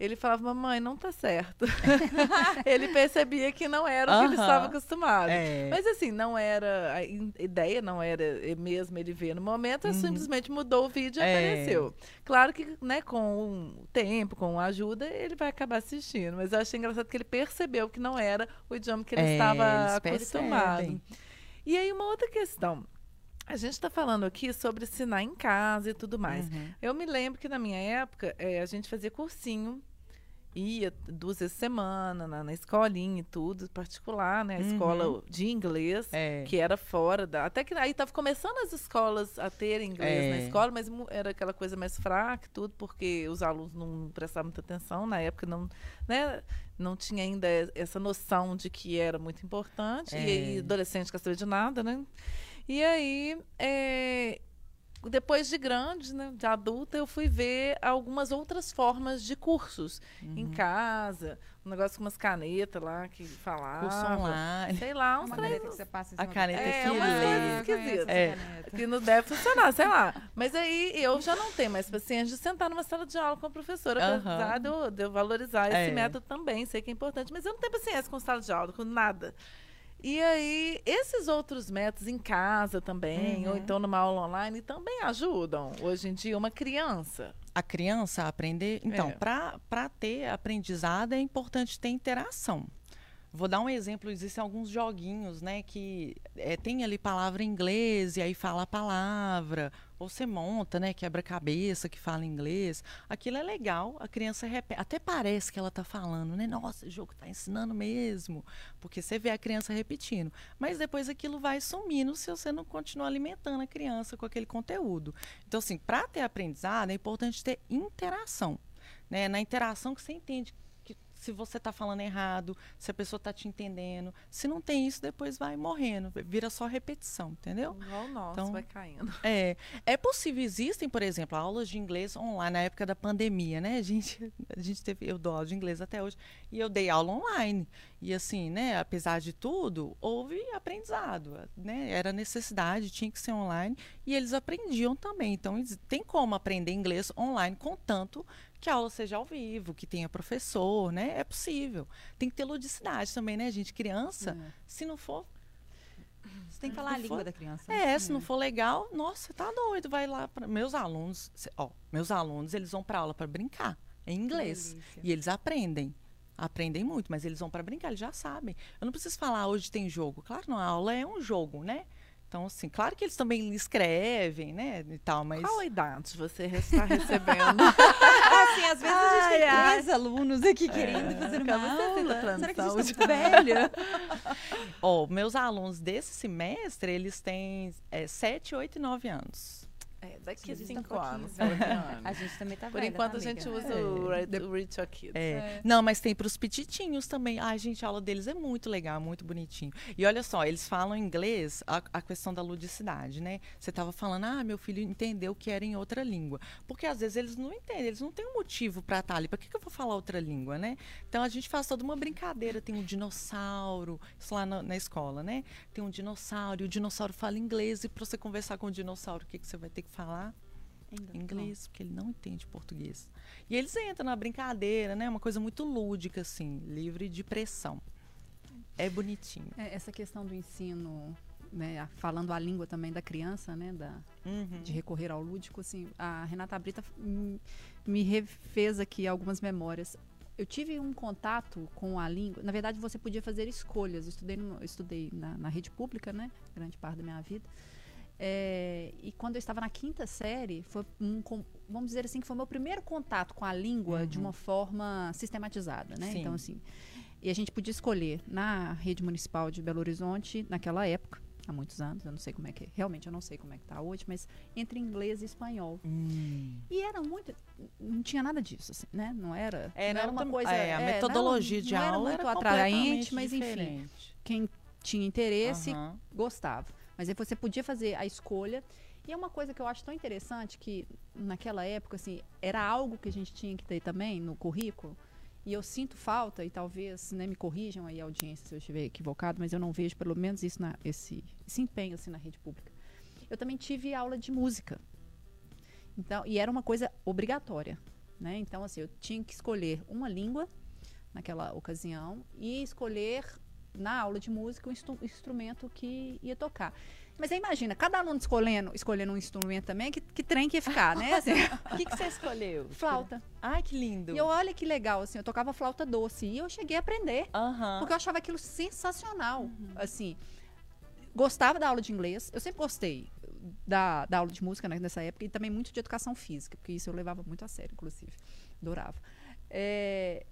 ele falava, mamãe, não tá certo. (laughs) ele percebia que não era o que ele Aham. estava acostumado. É. Mas assim, não era. A ideia não era mesmo ele ver no momento, ele simplesmente mudou o vídeo e Uhum. É. apareceu. Claro que, né, com o tempo, com a ajuda, ele vai acabar assistindo. Mas eu achei engraçado que ele percebeu que não era o idioma que ele É, estava acostumado. percebem. E aí, uma outra questão. A gente está falando aqui sobre ensinar em casa e tudo mais. Uhum. Eu me lembro que na minha época eh, a gente fazia cursinho, ia duas vezes por semana na, na escolinha e tudo, particular, né? A escola de inglês, Uhum. É. que era fora da. Até que aí estava começando as escolas a terem inglês na É. escola, mas era aquela coisa mais fraca e tudo, porque os alunos não prestavam muita atenção. Na época não, né, não tinha ainda essa noção de que era muito importante. E aí, É. adolescente quer saber de nada, né? E aí, é, depois de grande, né, de adulta, eu fui ver algumas outras formas de cursos em casa, um negócio com umas canetas lá que falava. Curso online. Sei lá, uns Uma caneta que você passa em A caneta É, que uma coisa conheço esquisita. É. Que não deve funcionar, sei lá. Mas aí eu já não tenho mais paciência de sentar numa sala de aula com a professora, apesar de eu, de eu valorizar esse É. método também, sei que é importante, mas eu não tenho paciência com sala de aula, com nada. E aí, esses outros métodos em casa também, Uhum. ou então numa aula online, também ajudam. Hoje em dia, uma criança. a criança aprender. Então, É. para ter aprendizado é importante ter interação. Vou dar um exemplo, existem alguns joguinhos, né, que é, tem ali palavra em inglês e aí fala a palavra, ou você monta, né, quebra-cabeça que fala inglês. Aquilo é legal, a criança repete, até parece que ela está falando, né, nossa, o jogo está ensinando mesmo, porque você vê a criança repetindo. Mas depois aquilo vai sumindo se você não continuar alimentando a criança com aquele conteúdo. Então, assim, para ter aprendizado é importante ter interação. Né? Na interação que você entende se você está falando errado, se a pessoa está te entendendo. Se não tem isso, depois vai morrendo, vira só repetição, entendeu? Igual nosso, Então- vai caindo. (laughs) É, é possível, existem, por exemplo, aulas de inglês online na época da pandemia, né? A gente, a gente teve, eu dou aula de inglês até hoje e eu dei aula online. E assim, né, apesar de tudo, houve aprendizado, né? Era necessidade, tinha que ser online e eles aprendiam também. Então, tem como aprender inglês online, contanto que a aula seja ao vivo, que tenha professor, né? É possível. Tem que ter ludicidade também, né, gente? Criança, se não for Você tem que falar a língua for- da criança. é, se não for legal, nossa, você tá doido, vai lá para meus alunos, ó, meus alunos, eles vão para aula para brincar, em inglês, e eles aprendem. Aprendem muito, mas eles vão para brincar, eles já sabem. Eu não preciso falar hoje tem jogo. Claro, não, a aula é um jogo, né? Então, assim, claro que eles também escrevem, né, e tal, mas... Qual idade você está recebendo? (laughs) Assim, às vezes a gente Ai, tem ai. três alunos aqui querendo fazer uma aula. Será que a gente tá velha? (laughs) Ó, meus alunos desse semestre, eles têm é, 7, 8 e 9 anos. É, daqui a tá cinco anos. A gente também tá Por velha, enquanto tá, a gente usa o, Red- o Reach Your Kids. É. Não, mas tem para os petitinhos também. Ai, gente, a aula deles é muito legal, muito bonitinho. E olha só, eles falam inglês, a, a questão da ludicidade, né? Você estava falando, ah, meu filho entendeu que era em outra língua. Porque às vezes eles não entendem, eles não têm um motivo para estar ali. Para que, que eu vou falar outra língua, né? Então a gente faz toda uma brincadeira. Tem um dinossauro, isso lá na, na escola, né? Tem um dinossauro, e o dinossauro fala inglês. E para você conversar com o dinossauro, o que, que você vai ter que falar? Inglês, porque ele não entende português. E eles entram na brincadeira, né? Uma coisa muito lúdica, assim, livre de pressão. É bonitinho. É, essa questão do ensino, né, falando a língua também da criança, né, da, Uhum. de recorrer ao lúdico, assim, a Renata Brita me refez aqui algumas memórias. Eu tive um contato com a língua. Na verdade, você podia fazer escolhas. Eu estudei, no- eu estudei na, na rede pública, né? Grande parte da minha vida. É, e quando eu estava na quinta série, foi um, com- vamos dizer assim, que foi o meu primeiro contato com a língua de uma forma sistematizada, né? Sim. Então, assim, e a gente podia escolher na rede municipal de Belo Horizonte, naquela época, há muitos anos, eu não sei como é que, realmente eu não sei como é que tá hoje, mas entre inglês e espanhol. Hum. E era muito, não tinha nada disso, assim, né? Não era, É, não era uma coisa, é, a é, não era- metodologia de não era aula muito era atraente, mas enfim, diferente. quem tinha interesse Aham. gostava. Mas aí você podia fazer a escolha. E é uma coisa que eu acho tão interessante que naquela época, assim, era algo que a gente tinha que ter também no currículo. E eu sinto falta, e talvez né, me corrijam aí a audiência se eu estiver equivocado, mas eu não vejo pelo menos isso na, esse, esse empenho assim, na rede pública. Eu também tive aula de música. Então, e era uma coisa obrigatória. Né? Então, assim, eu tinha que escolher uma língua naquela ocasião e escolher na aula de música o instru- instrumento que ia tocar. Mas aí imagina, cada aluno escolhendo, escolhendo um instrumento também, que, que trem que ia ficar, né? (laughs) Assim, O que, que você escolheu? flauta. Ai, que lindo. E eu, olha que legal, assim, eu tocava flauta doce e eu cheguei a aprender. Porque eu achava aquilo sensacional. Assim, gostava da aula de inglês. Eu sempre gostei da, da aula de música né, nessa época e também muito de educação física, porque isso eu levava muito a sério, inclusive. Adorava. É,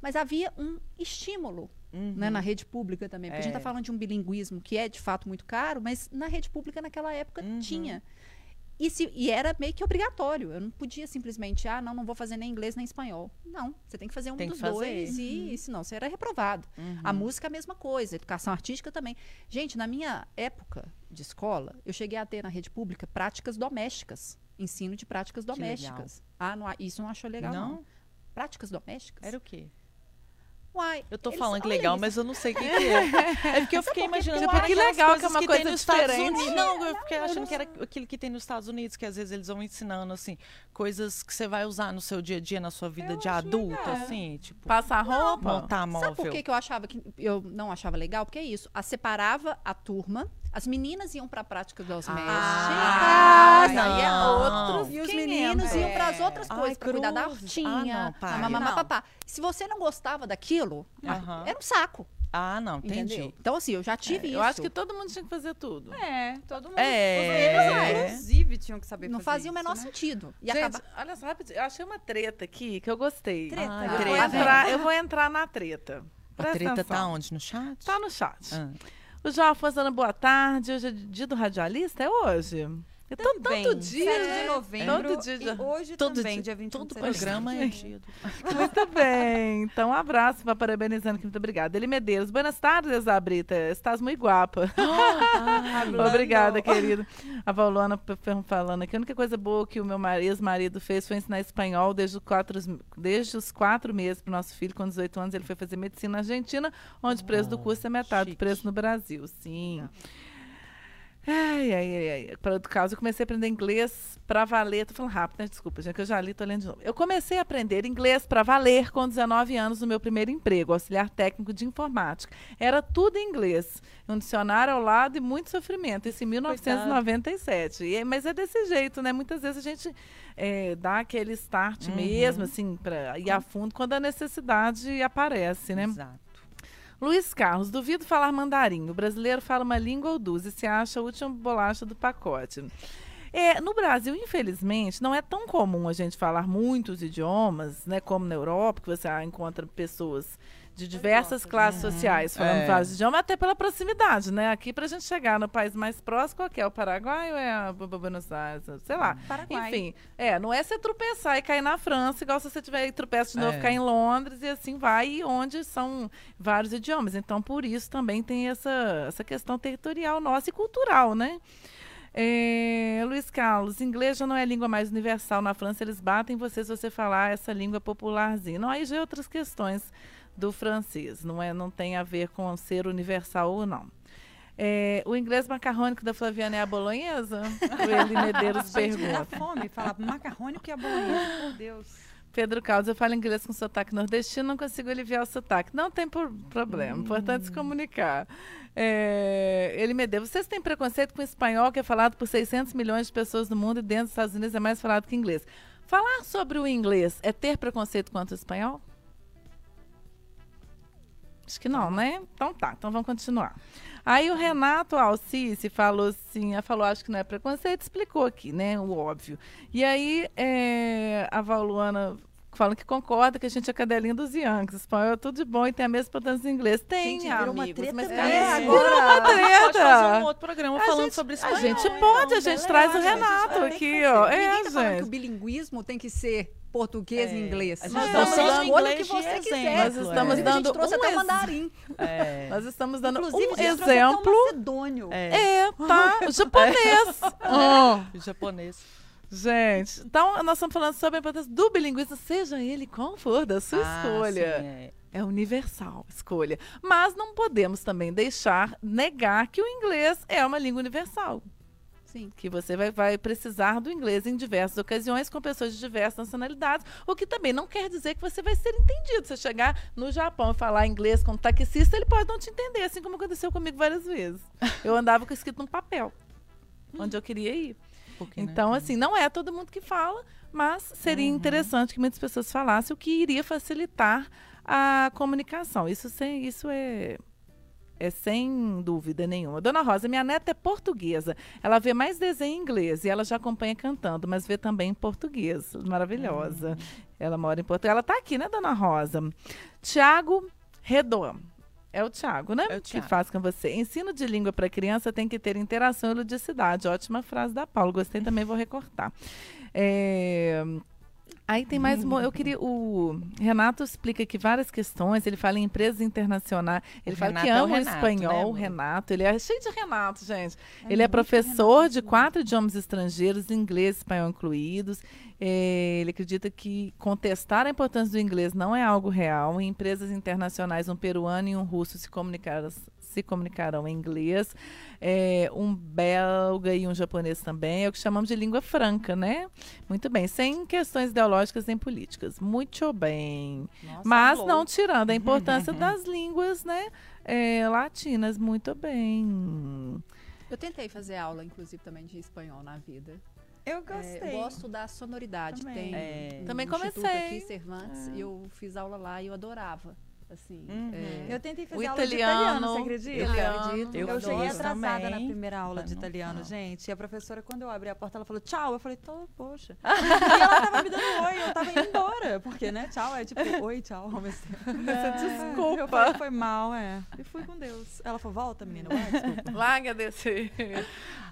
mas havia um estímulo Uhum. né, na rede pública também. Porque a gente É. está falando de um bilinguismo que é de fato muito caro, mas na rede pública naquela época Uhum. tinha. E, se- e era meio que obrigatório. Eu não podia simplesmente, ah, não, não vou fazer nem inglês nem espanhol. Não, você tem que fazer um Tem dos dois e, senão você era reprovado. Uhum. A música é a mesma coisa, educação artística também. Gente, na minha época de escola, eu cheguei a ter na rede pública práticas domésticas. Ensino de práticas domésticas. Ah, não, isso não achou legal, não. Não? Práticas domésticas? Era o quê? Uai, Eu tô falando que legal, isso. mas eu não sei o que, que é. É porque eu fiquei imaginando. porque aquelas legal que é uma coisa nos Estados diferente. Unidos. Não, eu fiquei achando que era aquilo que tem nos Estados Unidos, que às vezes eles vão ensinando, assim, coisas que você vai usar no seu dia a dia, na sua vida de adulto, assim, tipo, Passar roupa? montar móvel. Sabe por que, que eu achava que eu não achava legal? Porque é isso. A separava a turma, as meninas iam para a prática doméstica. Ah, não. aí é outros E os 500. meninos iam É. para as outras Ai, coisas, para cuidar da hortinha, Ah, não, Não. papá. Se você não gostava daquilo, era um saco, Ah, não, entendi. entendeu? Então, assim, eu já tive isso. Eu acho que todo mundo tinha que fazer tudo. É, todo mundo. É. Meninos, inclusive, tinham que saber não fazer fazia o isso, menor né? sentido. E Gente, acaba... olha só, rapidinho. Eu achei uma treta aqui que eu gostei. Treta. Ai, Eu, vou treta. entrar, eu vou entrar na treta. A Presta treta tá atenção. onde? No chat? Tá no chat. Ah. O João Afonso boa tarde. Hoje é dia do radialista? É hoje? Também, tanto dia. 7 de né? novembro. Todo dia. E hoje Todo também, dia, dia 21 todo programa é dia do... Muito bem. Então, um abraço para parabenizando aqui. Muito obrigada. Ele Medeiros. Buenas tardes, Abrita. Estás muito guapa. (gasps) (laughs) Obrigada, querido. A p- falando aqui. A única coisa boa que o meu mari- ex-marido fez foi ensinar espanhol desde, os quatro, desde os quatro meses para o nosso filho. Com 18 anos, ele foi fazer medicina na Argentina, onde o preço do curso é metade do preço no Brasil. Sim. Ai, ai, ai, ai. Para outro caso, eu comecei a aprender inglês para valer. Tô falando rápido, né? Desculpa, gente, que eu já li, tô lendo de novo. Eu comecei a aprender inglês para valer com 19 anos no meu primeiro emprego, auxiliar técnico de informática. Era tudo em inglês. Um dicionário ao lado e muito sofrimento. Isso em 1997. E, mas é desse jeito, né? Muitas vezes a gente é, dá aquele start Uhum. mesmo, assim, para ir a fundo quando a necessidade aparece, né? Exato. Luiz Carlos, duvido falar mandarim. O brasileiro fala uma língua ou duas e se acha a última bolacha do pacote. É, no Brasil, infelizmente, não é tão comum a gente falar muitos idiomas, né? Como na Europa, que você encontra pessoas de diversas classes sociais falando É. vários idiomas, até pela proximidade, né? Aqui, pra gente chegar no país mais próximo, qual que é? O Paraguai ou é a Bu- Bu- Buenos Aires? Sei lá. Paraguai. Enfim, é, não é você tropeçar e cair na França, igual se você tiver e tropeça de novo É. e cair em Londres, e assim vai, e onde são vários idiomas. Então, por isso também tem essa, essa questão territorial nossa e cultural, né? É, Luiz Carlos, inglês já não é a língua mais universal. Na França, eles batem você se você falar essa língua popularzinha. Não, aí já é outras questões do francês. Não, é, não tem a ver com ser universal ou não. É, o inglês macarrônico da Flaviana é a bolonhesa? (laughs) O Eli Medeiros Gente, pergunta. dá fome falar macarrônio que é bolonhesa, por Deus. Pedro Caldas, eu falo inglês com sotaque nordestino, não consigo aliviar o sotaque. Não tem por- problema, importante se comunicar. É, ele me deu. Vocês têm preconceito com o espanhol, que é falado por 600 milhões de pessoas no mundo e dentro dos Estados Unidos é mais falado que inglês. Falar sobre o inglês é ter preconceito contra o espanhol? Acho que não, né? Então tá, então vamos continuar. Aí o Renato Alcice falou assim, falou, acho que não é preconceito, explicou aqui, né? O óbvio. E aí é, a Valuana falando que concorda que a gente é cadelinha dos Yankees. Espanhol é tudo de bom e tem a mesma importância do inglês. Tem, Gente, virou uma amigos, treta mas mesmo. é, É, agora agora- uma Pode fazer treta. um outro programa A falando gente- sobre A espanhol. gente então, pode, a gente beleza. traz o gente, Renato que aqui, ó. Ninguém É, tá falando que o gente. bilinguismo tem que ser português e É, inglês. a gente tá Você usando escolhe o inglês que você exemplo, quiser. Nós estamos a dando gente trouxe um até ex- mandarim. É. Nós estamos dando Inclusive, um a gente trouxe até exemplo. um macedônio. É. (laughs) É, tá? O japonês. (laughs) Ó. Japonês. Gente, então nós estamos falando sobre a importância do bilinguismo, seja ele qual for, da sua Ah, escolha. sim, é. É universal escolha. Mas não podemos também deixar negar que o inglês é uma língua universal. Sim. Que você vai, vai precisar do inglês em diversas ocasiões com pessoas de diversas nacionalidades, o que também não quer dizer que você vai ser entendido. Se você chegar no Japão e falar inglês com um taxista, ele pode não te entender, assim como aconteceu comigo várias vezes. Eu andava com escrito num papel, onde eu queria ir. Porque, né, Então, assim, não é todo mundo que fala, mas seria interessante que muitas pessoas falassem, o que iria facilitar a comunicação. Isso, sem, isso é, é sem dúvida nenhuma. Dona Rosa, minha neta é portuguesa. Ela vê mais desenho em inglês e ela já acompanha cantando, mas vê também em português. Maravilhosa. Ela mora em Portugal. Ela está aqui, né, Dona Rosa? Tiago Redon. É o Tiago, né? É o que Thiago. faz com você. Ensino de língua para criança tem que ter interação e ludicidade. Ótima frase da Paula. Gostei também, vou recortar. É, Aí tem mais. Eu queria. O Renato explica aqui várias questões. Ele fala em empresas internacionais. Ele O fala Renato que é o ama o Renato, espanhol. né, o amor? Renato. Ele é cheio de Renato, gente. É ele é professor Renato de quatro idiomas estrangeiros, inglês e espanhol incluídos. É, ele acredita que contestar a importância do inglês não é algo real. Em empresas internacionais, um peruano e um russo se comunicaram, se comunicarão em inglês. É, um belga e um japonês também. É o que chamamos de língua franca, né? Muito bem. Sem questões ideológicas nem políticas. Muito bem. Nossa, Mas não tirando a (laughs) importância das línguas, né? é, latinas. Muito bem. Eu tentei fazer aula, inclusive, também de espanhol na vida. Eu É, gostei. eu gosto da sonoridade. Também. Tem É. Também comecei. aqui, Cervantes, e eu fiz aula lá e eu adorava. Assim, Uhum. é, Eu tentei O fazer aula de italiano, italiano, você acredita? italiano. acredito. Eu, Eu cheguei atrasada também. na primeira aula de não italiano, falo. gente. E a professora, quando eu abri a porta, ela falou tchau. Eu falei, tô, poxa. (laughs) e ela tava me dando oi, eu tava indo embora. Porque, né, tchau é tipo, (laughs) oi, tchau. mesmo tempo. Desculpa. Eu falei, foi mal, é. E fui com Deus. Ela falou, volta, menina, vai, desculpa. Larga (laughs) desse.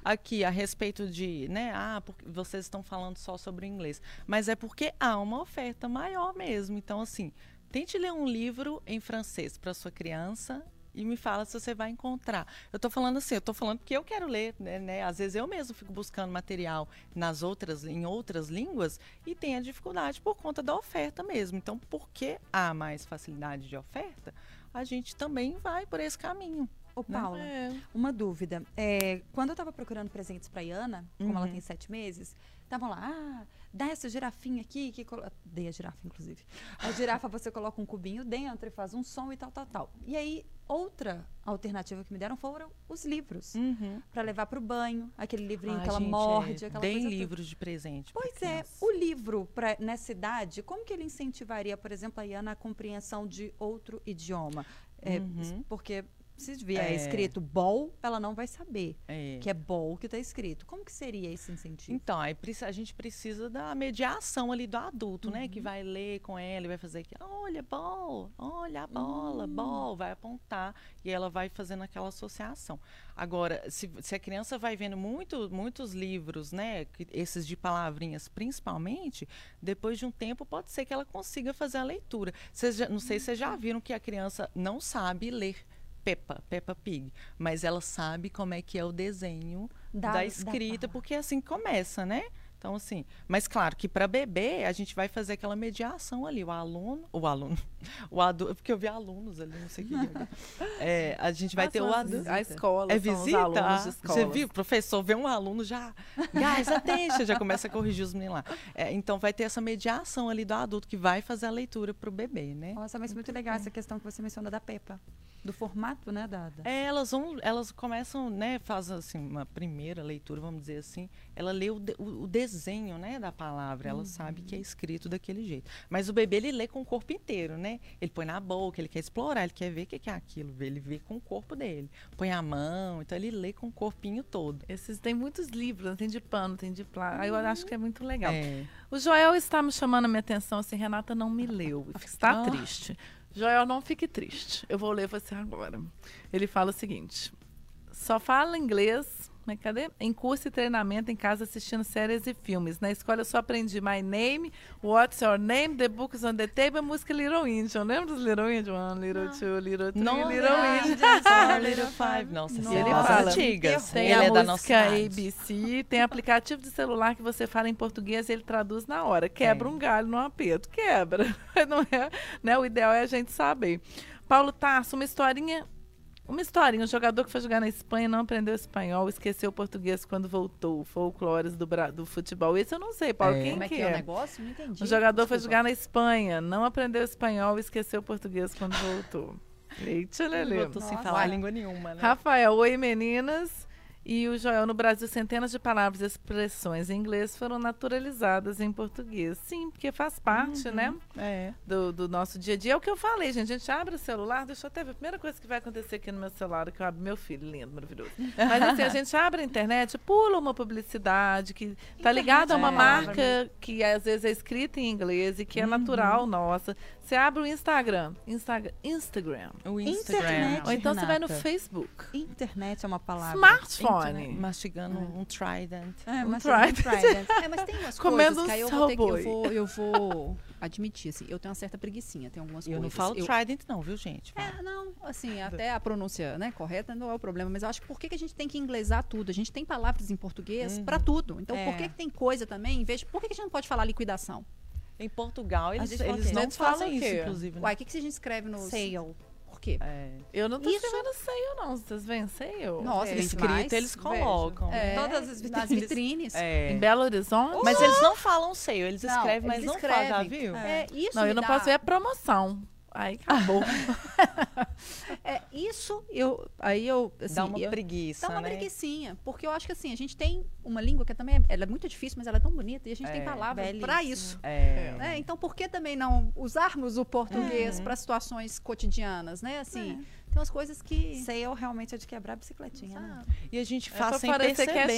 aqui a respeito de, né, ah, porque vocês estão falando só sobre o inglês, mas é porque há uma oferta maior mesmo. Então, assim, tente ler um livro em francês para sua criança e me fala se você vai encontrar. Eu tô falando assim, eu tô falando porque eu quero ler, né, né? Às vezes eu mesmo fico buscando material nas outras em outras línguas e tenho a dificuldade por conta da oferta mesmo. Então, porque há mais facilidade de oferta, a gente também vai por esse caminho. Ô, Paula, É. uma dúvida. É, quando eu tava procurando presentes pra Iana, como ela Uhum. tem sete meses, estavam lá, ah, dá essa girafinha aqui, que dei a girafa, inclusive. A girafa você coloca um cubinho dentro e faz um som e tal, tal, tal. E aí, outra alternativa que me deram foram os livros. Uhum. Pra levar pro banho, aquele livrinho Ai, que ela gente, morde, é, aquela toda. livros de presente. Pois é, o livro pra, nessa idade, como que ele incentivaria, por exemplo, a Iana a compreensão de outro idioma? É, Uhum. Porque se vier É. escrito ball, ela não vai saber É. que é ball que está escrito. Como que seria esse incentivo? Então, aí a gente precisa da mediação ali do adulto, né? Uhum. Que vai ler com ela e vai fazer aqui, olha, bol, olha a bola, Hum. bol, vai apontar. E ela vai fazendo aquela associação. Agora, se, se a criança vai vendo muito, muitos livros, né? que- Esses de palavrinhas, principalmente, depois de um tempo pode ser que ela consiga fazer a leitura. Já- não sei se vocês já viram que a criança não sabe ler. Peppa, Peppa Pig, mas ela sabe como é que é o desenho Da- da, da escrita, palavra. porque é assim que começa, né? Então, assim, mas claro que para bebê a gente vai fazer aquela mediação ali, o aluno, o aluno, (laughs) o adulto, porque eu vi alunos ali, não sei o que. (laughs) é, a gente vai ter o adulto. A escola, É são os visita? alunos de Ah, escola. Você viu? O professor vê um aluno já. Guys, attention, já começa a corrigir os meninos lá. É, então vai ter essa mediação ali do adulto que vai fazer a leitura pro bebê, né? Nossa, mas muito legal essa questão que você menciona da Peppa. Do formato, né, da... da- É, elas vão, elas começam, né, fazem assim uma primeira leitura, vamos dizer assim. Ela lê o, de- o- o desenho, né, da palavra. Ela sabe que é escrito daquele jeito. Mas o bebê ele lê com o corpo inteiro, né? Ele põe na boca, ele quer explorar, ele quer ver o que é aquilo, ele vê com o corpo dele. Põe a mão, então ele lê com o corpinho todo. Esses tem muitos livros, tem de pano, tem de plástico. Aí eu acho que é muito legal. É. O Joel está me chamando a minha atenção assim, Renata não me leu. (laughs) Está Ah. triste. Joel, não fique triste. Eu vou ler você agora. Ele fala o seguinte: só fala inglês. Mas cadê? Em curso e treinamento em casa assistindo séries e filmes. Na escola eu só aprendi My Name, What's Your Name, The Books on the Table, a música Little Indian. Lembra dos Little Indian? One, Little Two, Little Three, Não, Little não, Indian. (laughs) (laughs) Little Five. Nossa, Não. sim, Ele fala, antigas. Tem ele a é da nossa música. ABC, tem aplicativo de celular que você fala em português e ele traduz na hora. Quebra Tem. um galho no aperto. Quebra. (laughs) Não é, né? O ideal é a gente saber. Paulo Tarso, uma historinha. Uma historinha, um jogador que foi jogar na Espanha não aprendeu espanhol, esqueceu o português quando voltou. Folclores do, Bra- do futebol. Esse eu não sei, Paulo. É. Quem Como é que que é o é? negócio? Não entendi. Um jogador foi Desculpa. jogar na Espanha, não aprendeu espanhol, esqueceu o português quando voltou. Eita, Lelê. Eu tô sem falar língua nenhuma, né? Rafael, oi meninas. E o Joel, no Brasil, centenas de palavras e expressões em inglês foram naturalizadas em português. Sim, porque faz parte, né, É. do, do nosso dia a dia. É o que eu falei, gente. A gente abre o celular, deixa eu até ver. A primeira coisa que vai acontecer aqui no meu celular é que eu abro meu filho, lindo, maravilhoso. Mas assim, a (laughs) gente abre a internet, pula uma publicidade que tá ligada a uma é. marca que às vezes é escrita em inglês e que é natural nossa. Você abre o Instagram, Instagram, Instagram. O Internet. Instagram. Ou então você vai no Renata. Facebook. Internet é uma palavra. Smartphone. Mastigando um trident. É, Um mas trident. trident. (laughs) É, mas tem umas Comendo coisas um que aí eu vou, ter que, eu, vou, eu vou (laughs) admitir, assim, eu tenho uma certa preguicinha, tem algumas Eu coisas. não falo eu, trident não, viu, gente? É, não, assim, até a pronúncia né, correta não é o problema, mas eu acho que por que, que a gente tem que inglesar tudo? A gente tem palavras em português Uhum. pra tudo. Então, por É. que, que tem coisa também, em vez de, por que, que a gente não pode falar liquidação? Em Portugal, eles, eles o quê? não Eles falam isso, inclusive. né? Uai, o que, que a gente escreve no... Sale. Por quê? É. Eu não tô Isso- escrevendo seio, não. Vocês veem seio? Nossa, É, Escrito eles colocam. É, Todas as Nas vitrines. vitrines. É. Em Belo Horizonte? Mas eles não falam seio, eles Não, escrevem, mas eles não falam, já escrevem. viu? É, isso Não, eu não dá- posso ver a promoção. Aí acabou. (laughs) É, isso, eu, aí eu, assim, Dá uma eu- preguiça, Dá uma né? preguicinha, porque eu acho que assim, a gente tem uma língua que também é, ela é muito difícil, mas ela é tão bonita e a gente tem É, palavras belíssima. pra isso. É. né? Então, por que também não usarmos o português Uhum. para situações cotidianas, né? Assim, tem umas coisas que Sale realmente é de quebrar a bicicletinha, né? E a gente É faz pra sem perceber, que é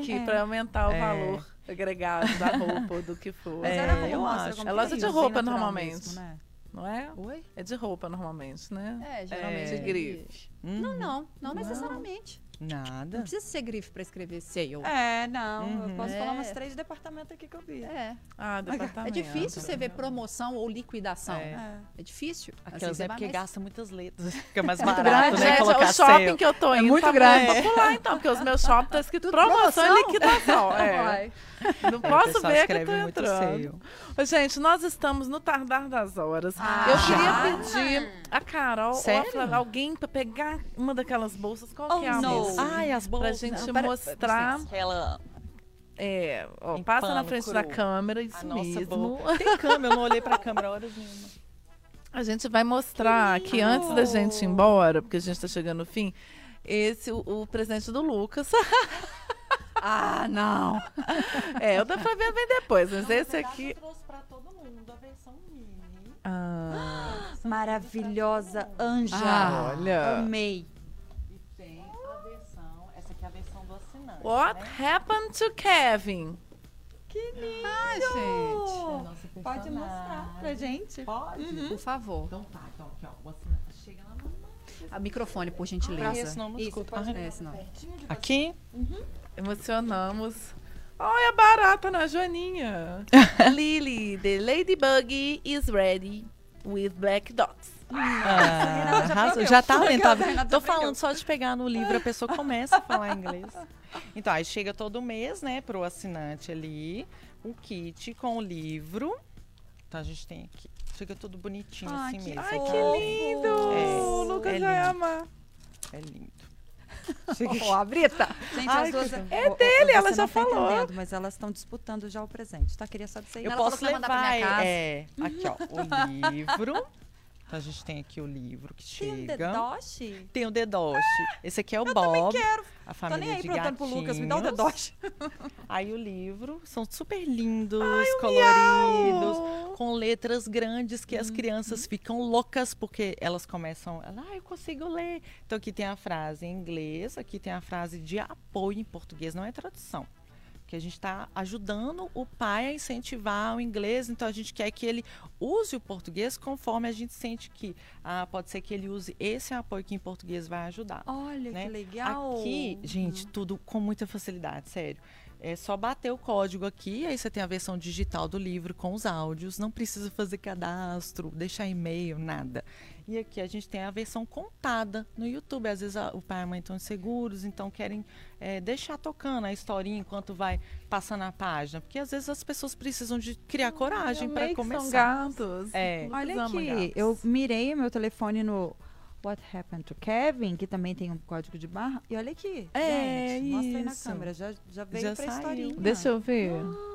chique, né? pra aumentar o É. valor agregado da roupa ou do que for. Mas É, ela eu mostra acho. É que loja de roupa, natural normalmente. mesmo, né? Não é? Oi? É de roupa normalmente, né? É, geralmente. De é grife. Uhum. Não, não, não necessariamente. Não Nada. precisa ser grife para escrever sale. É, não. Eu Uhum. posso É. falar umas três departamentos aqui que eu vi. É, Ah, é departamento. difícil você ver promoção ou liquidação. É. É. É difícil. Assim, Aquelas você é porque mais- gasta muitas letras. (laughs) Fica mais muito barato, grande, né? Gente, Colocar o shopping sale. que eu tô indo muito tá grande. bom pra pular, então, porque os meus (laughs) shoppings tá escrito promoção, promoção? e liquidação. (laughs) É. Não É, posso ver que eu tô entrando. Ô, Gente, nós estamos no tardar das horas. Ah, eu já? queria pedir a Carol ou a Sério? Flávia, alguém pra pegar uma daquelas bolsas. Qual Oh, que é a no. Ai, as Pra bolsas. gente Não, mostrar. Aquela... É, ó, passa na frente cru. da câmera, isso A mesmo. Tem câmera, eu não olhei pra câmera horas nenhuma. A gente vai mostrar que antes da gente ir embora, porque a gente tá chegando no fim, esse, o, o presente do Lucas. (laughs) Ah, não. é, o da Flavinha vem depois, mas esse aqui. trouxe pra todo mundo a versão mini. Ah, Maravilhosa, Anja. Ah, olha. Amei. What happened to Kevin? Ai, É a gente. nossa Pode mostrar pra gente. Pode? Por favor. Então tá, então aqui, ó. Assinante chega lá no. A microfone, por Ah, gentileza. esse não, não Isso, pode- Ah, é, senão. Aqui? Emocionamos. Olha a barata na Joaninha. (laughs) Lily, the ladybug is ready with black dots. Ah, já já tá lendo, tá Tô falando só de pegar no livro, a pessoa começa a falar inglês. Então, aí chega todo mês, né, pro assinante ali, um kit com o livro. Então, a gente tem aqui. Chega tudo bonitinho Ai, assim que- mesmo. Ai, que lindo! É, o Lucas é vai amar. É lindo. Ó, a Brita. Gente, Ai, as duas. Ô, É ô, dele, ela já tá falou. mas elas estão disputando já o presente, tá? Queria só dizer Eu isso. Ela posso levar. minha casa. É, aqui, ó, o livro. (laughs) Então, a gente tem aqui o livro que Tem um chega. dedoche? Tem o Dedoche. Esse aqui é o Bob. quero. A Tô família nem aí de perguntando pro Lucas, me dá o gatinhos. dedoche. (laughs) Aí o livro, são super lindos, coloridos, Miau! com letras grandes que as Uhum. crianças ficam loucas porque elas começam, ah, eu consigo ler. Então aqui tem a frase em inglês, aqui tem a frase de apoio em português, não é tradução. Porque a gente está ajudando o pai a incentivar o inglês, então a gente quer que ele use o português conforme a gente sente que ah, pode ser que ele use esse apoio que em português vai ajudar. Olha Né? que legal. Aqui, gente, tudo com muita facilidade, sério. É só bater o código aqui, aí você tem a versão digital do livro com os áudios, não precisa fazer cadastro, deixar e-mail, nada. E aqui a gente tem a versão contada no YouTube. Às vezes a- o pai e a mãe estão inseguros, então querem é, deixar tocando a historinha enquanto vai passando a página. Porque às vezes as pessoas precisam de criar coragem Eu para que São começar. gatos. É. Olha aqui, gatos. eu mirei o meu telefone no What Happened to Kevin, que também tem um código de barra. E olha aqui, É, gente, mostra aí na câmera, já, já veio Já pra saiu. historinha. Deixa eu ver. Ah.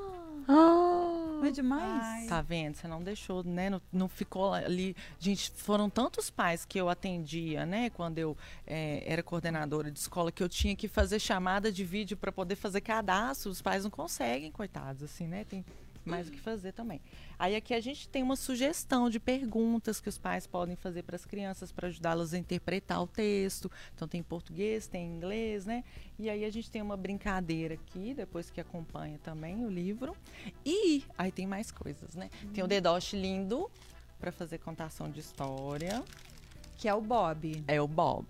Não é demais? Tá vendo? Você não deixou, né? Não, não ficou ali. Gente, foram tantos pais que eu atendia, né? Quando eu eh, era coordenadora de escola, que eu tinha que fazer chamada de vídeo para poder fazer cadastro. Os pais não conseguem, coitados, assim, né? Tem mais o que fazer também. Aí aqui a gente tem uma sugestão de perguntas que os pais podem fazer para as crianças para ajudá-las a interpretar o texto. Então tem português, tem inglês, né? E aí a gente tem uma brincadeira aqui, depois que acompanha também o livro. E aí tem mais coisas, né? Tem o Dedoche lindo para fazer contação de história. Que é o Bob. É o Bob.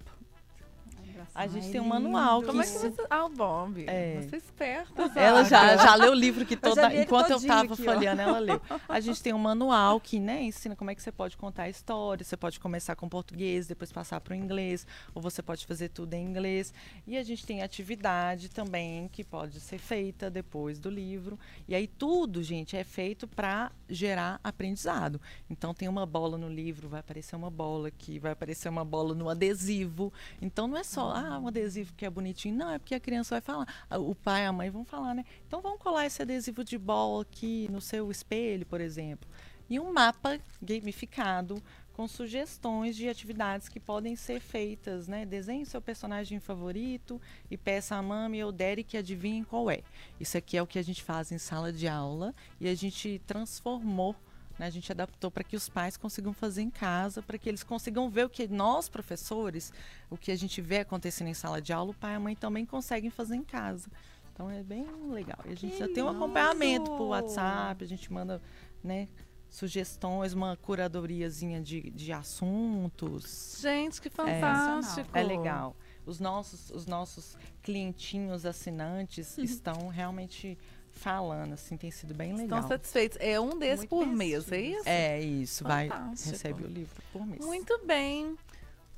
A gente Ai, tem um manual. Como é que isso- você... Ah, o Bob. É. Você é esperta, Ela já, já leu o livro que (laughs) toda. ele Enquanto eu todinho tava aqui, ó. folheando, ela leu. (laughs) A gente tem um manual que né, ensina como é que você pode contar a história. Você pode começar com português, depois passar para o inglês, ou você pode fazer tudo em inglês. E a gente tem atividade também que pode ser feita depois do livro. E aí tudo, gente, é feito para gerar aprendizado. Então tem uma bola no livro, vai aparecer uma bola aqui, vai aparecer uma bola no adesivo. Então não é só, ah, um adesivo que é bonitinho. Não, é porque a criança vai falar. O pai e a mãe vão falar, né? Então vamos colar esse adesivo de bola aqui no seu espelho, por exemplo. E um mapa gamificado com sugestões de atividades que podem ser feitas, né? Desenhe seu personagem favorito e peça a mami ou Derek que adivinhem qual é. Isso aqui é o que a gente faz em sala de aula e a gente transformou né, a gente adaptou para que os pais consigam fazer em casa, para que eles consigam ver o que nós, professores, o que a gente vê acontecendo em sala de aula, o pai e a mãe também conseguem fazer em casa. Então é bem legal. E a gente Que já tem um acompanhamento por WhatsApp, a gente manda né, sugestões, uma curadoriazinha de, de assuntos. Gente, que fantástico. É legal. Os nossos, os nossos clientinhos assinantes estão realmente falando, assim, tem sido bem legal. Estão satisfeitos. É um desses por mês, é isso? É isso, vai, Fantástico. recebe o livro por mês. Muito bem.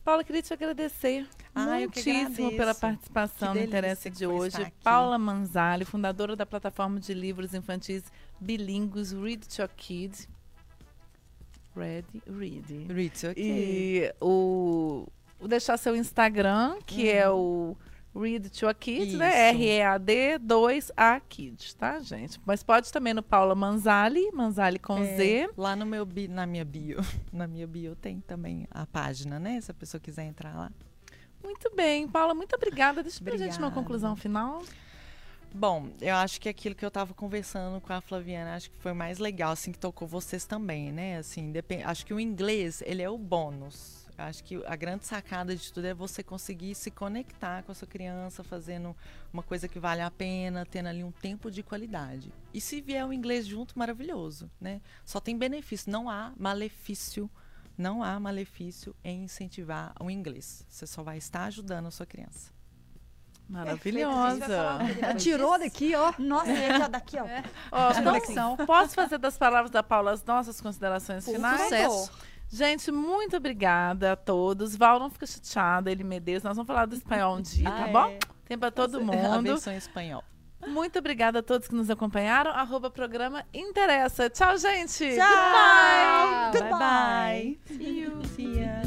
Paula, queria te agradecer Ah, muitíssimo pela participação no Interesse de hoje. Paula Manzali, fundadora da plataforma de livros infantis bilíngues Read to Kid. Ready, read. Ritz, ok. E o, o deixar seu Instagram, que é o Read to a Kid, né? Isso. R-E-A-D 2A Kids, tá, gente? Mas pode também no Paula Manzali, Manzali com É, Z. Lá no meu bi- na minha bio, (laughs) na minha bio tem também a página, né? Se a pessoa quiser entrar lá. Muito bem, Paula, muito obrigada. Deixa pra gente uma Obrigada. conclusão final. Bom, eu acho que aquilo que eu estava conversando com a Flaviana, acho que foi mais legal, assim, que tocou vocês também, né? Assim, depend... acho que o inglês, ele é o bônus. Eu acho que a grande sacada de tudo é você conseguir se conectar com a sua criança, fazendo uma coisa que vale a pena, tendo ali um tempo de qualidade. E se vier o inglês junto, maravilhoso, né? Só tem benefício, não há malefício, não há malefício em incentivar o inglês. Você só vai estar ajudando a sua criança. Maravilhosa. Tirou daqui, ó. Nossa, gente, ó, daqui, ó. Ó, então, Conexão. posso fazer das palavras da Paula as nossas considerações Por finais? Sucesso. Gente, muito obrigada a todos. Val não fica chateada, ele Medeiros. Nós vamos falar do espanhol um dia, (laughs) ah, tá bom? É. Tem pra tá todo Você, mundo. em espanhol. Muito obrigada a todos que nos acompanharam. Arroba programa Interessa. Tchau, gente. Tchau. Goodbye. Goodbye. Bye, bye. See you. See ya.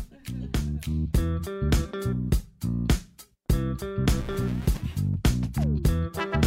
Thank you.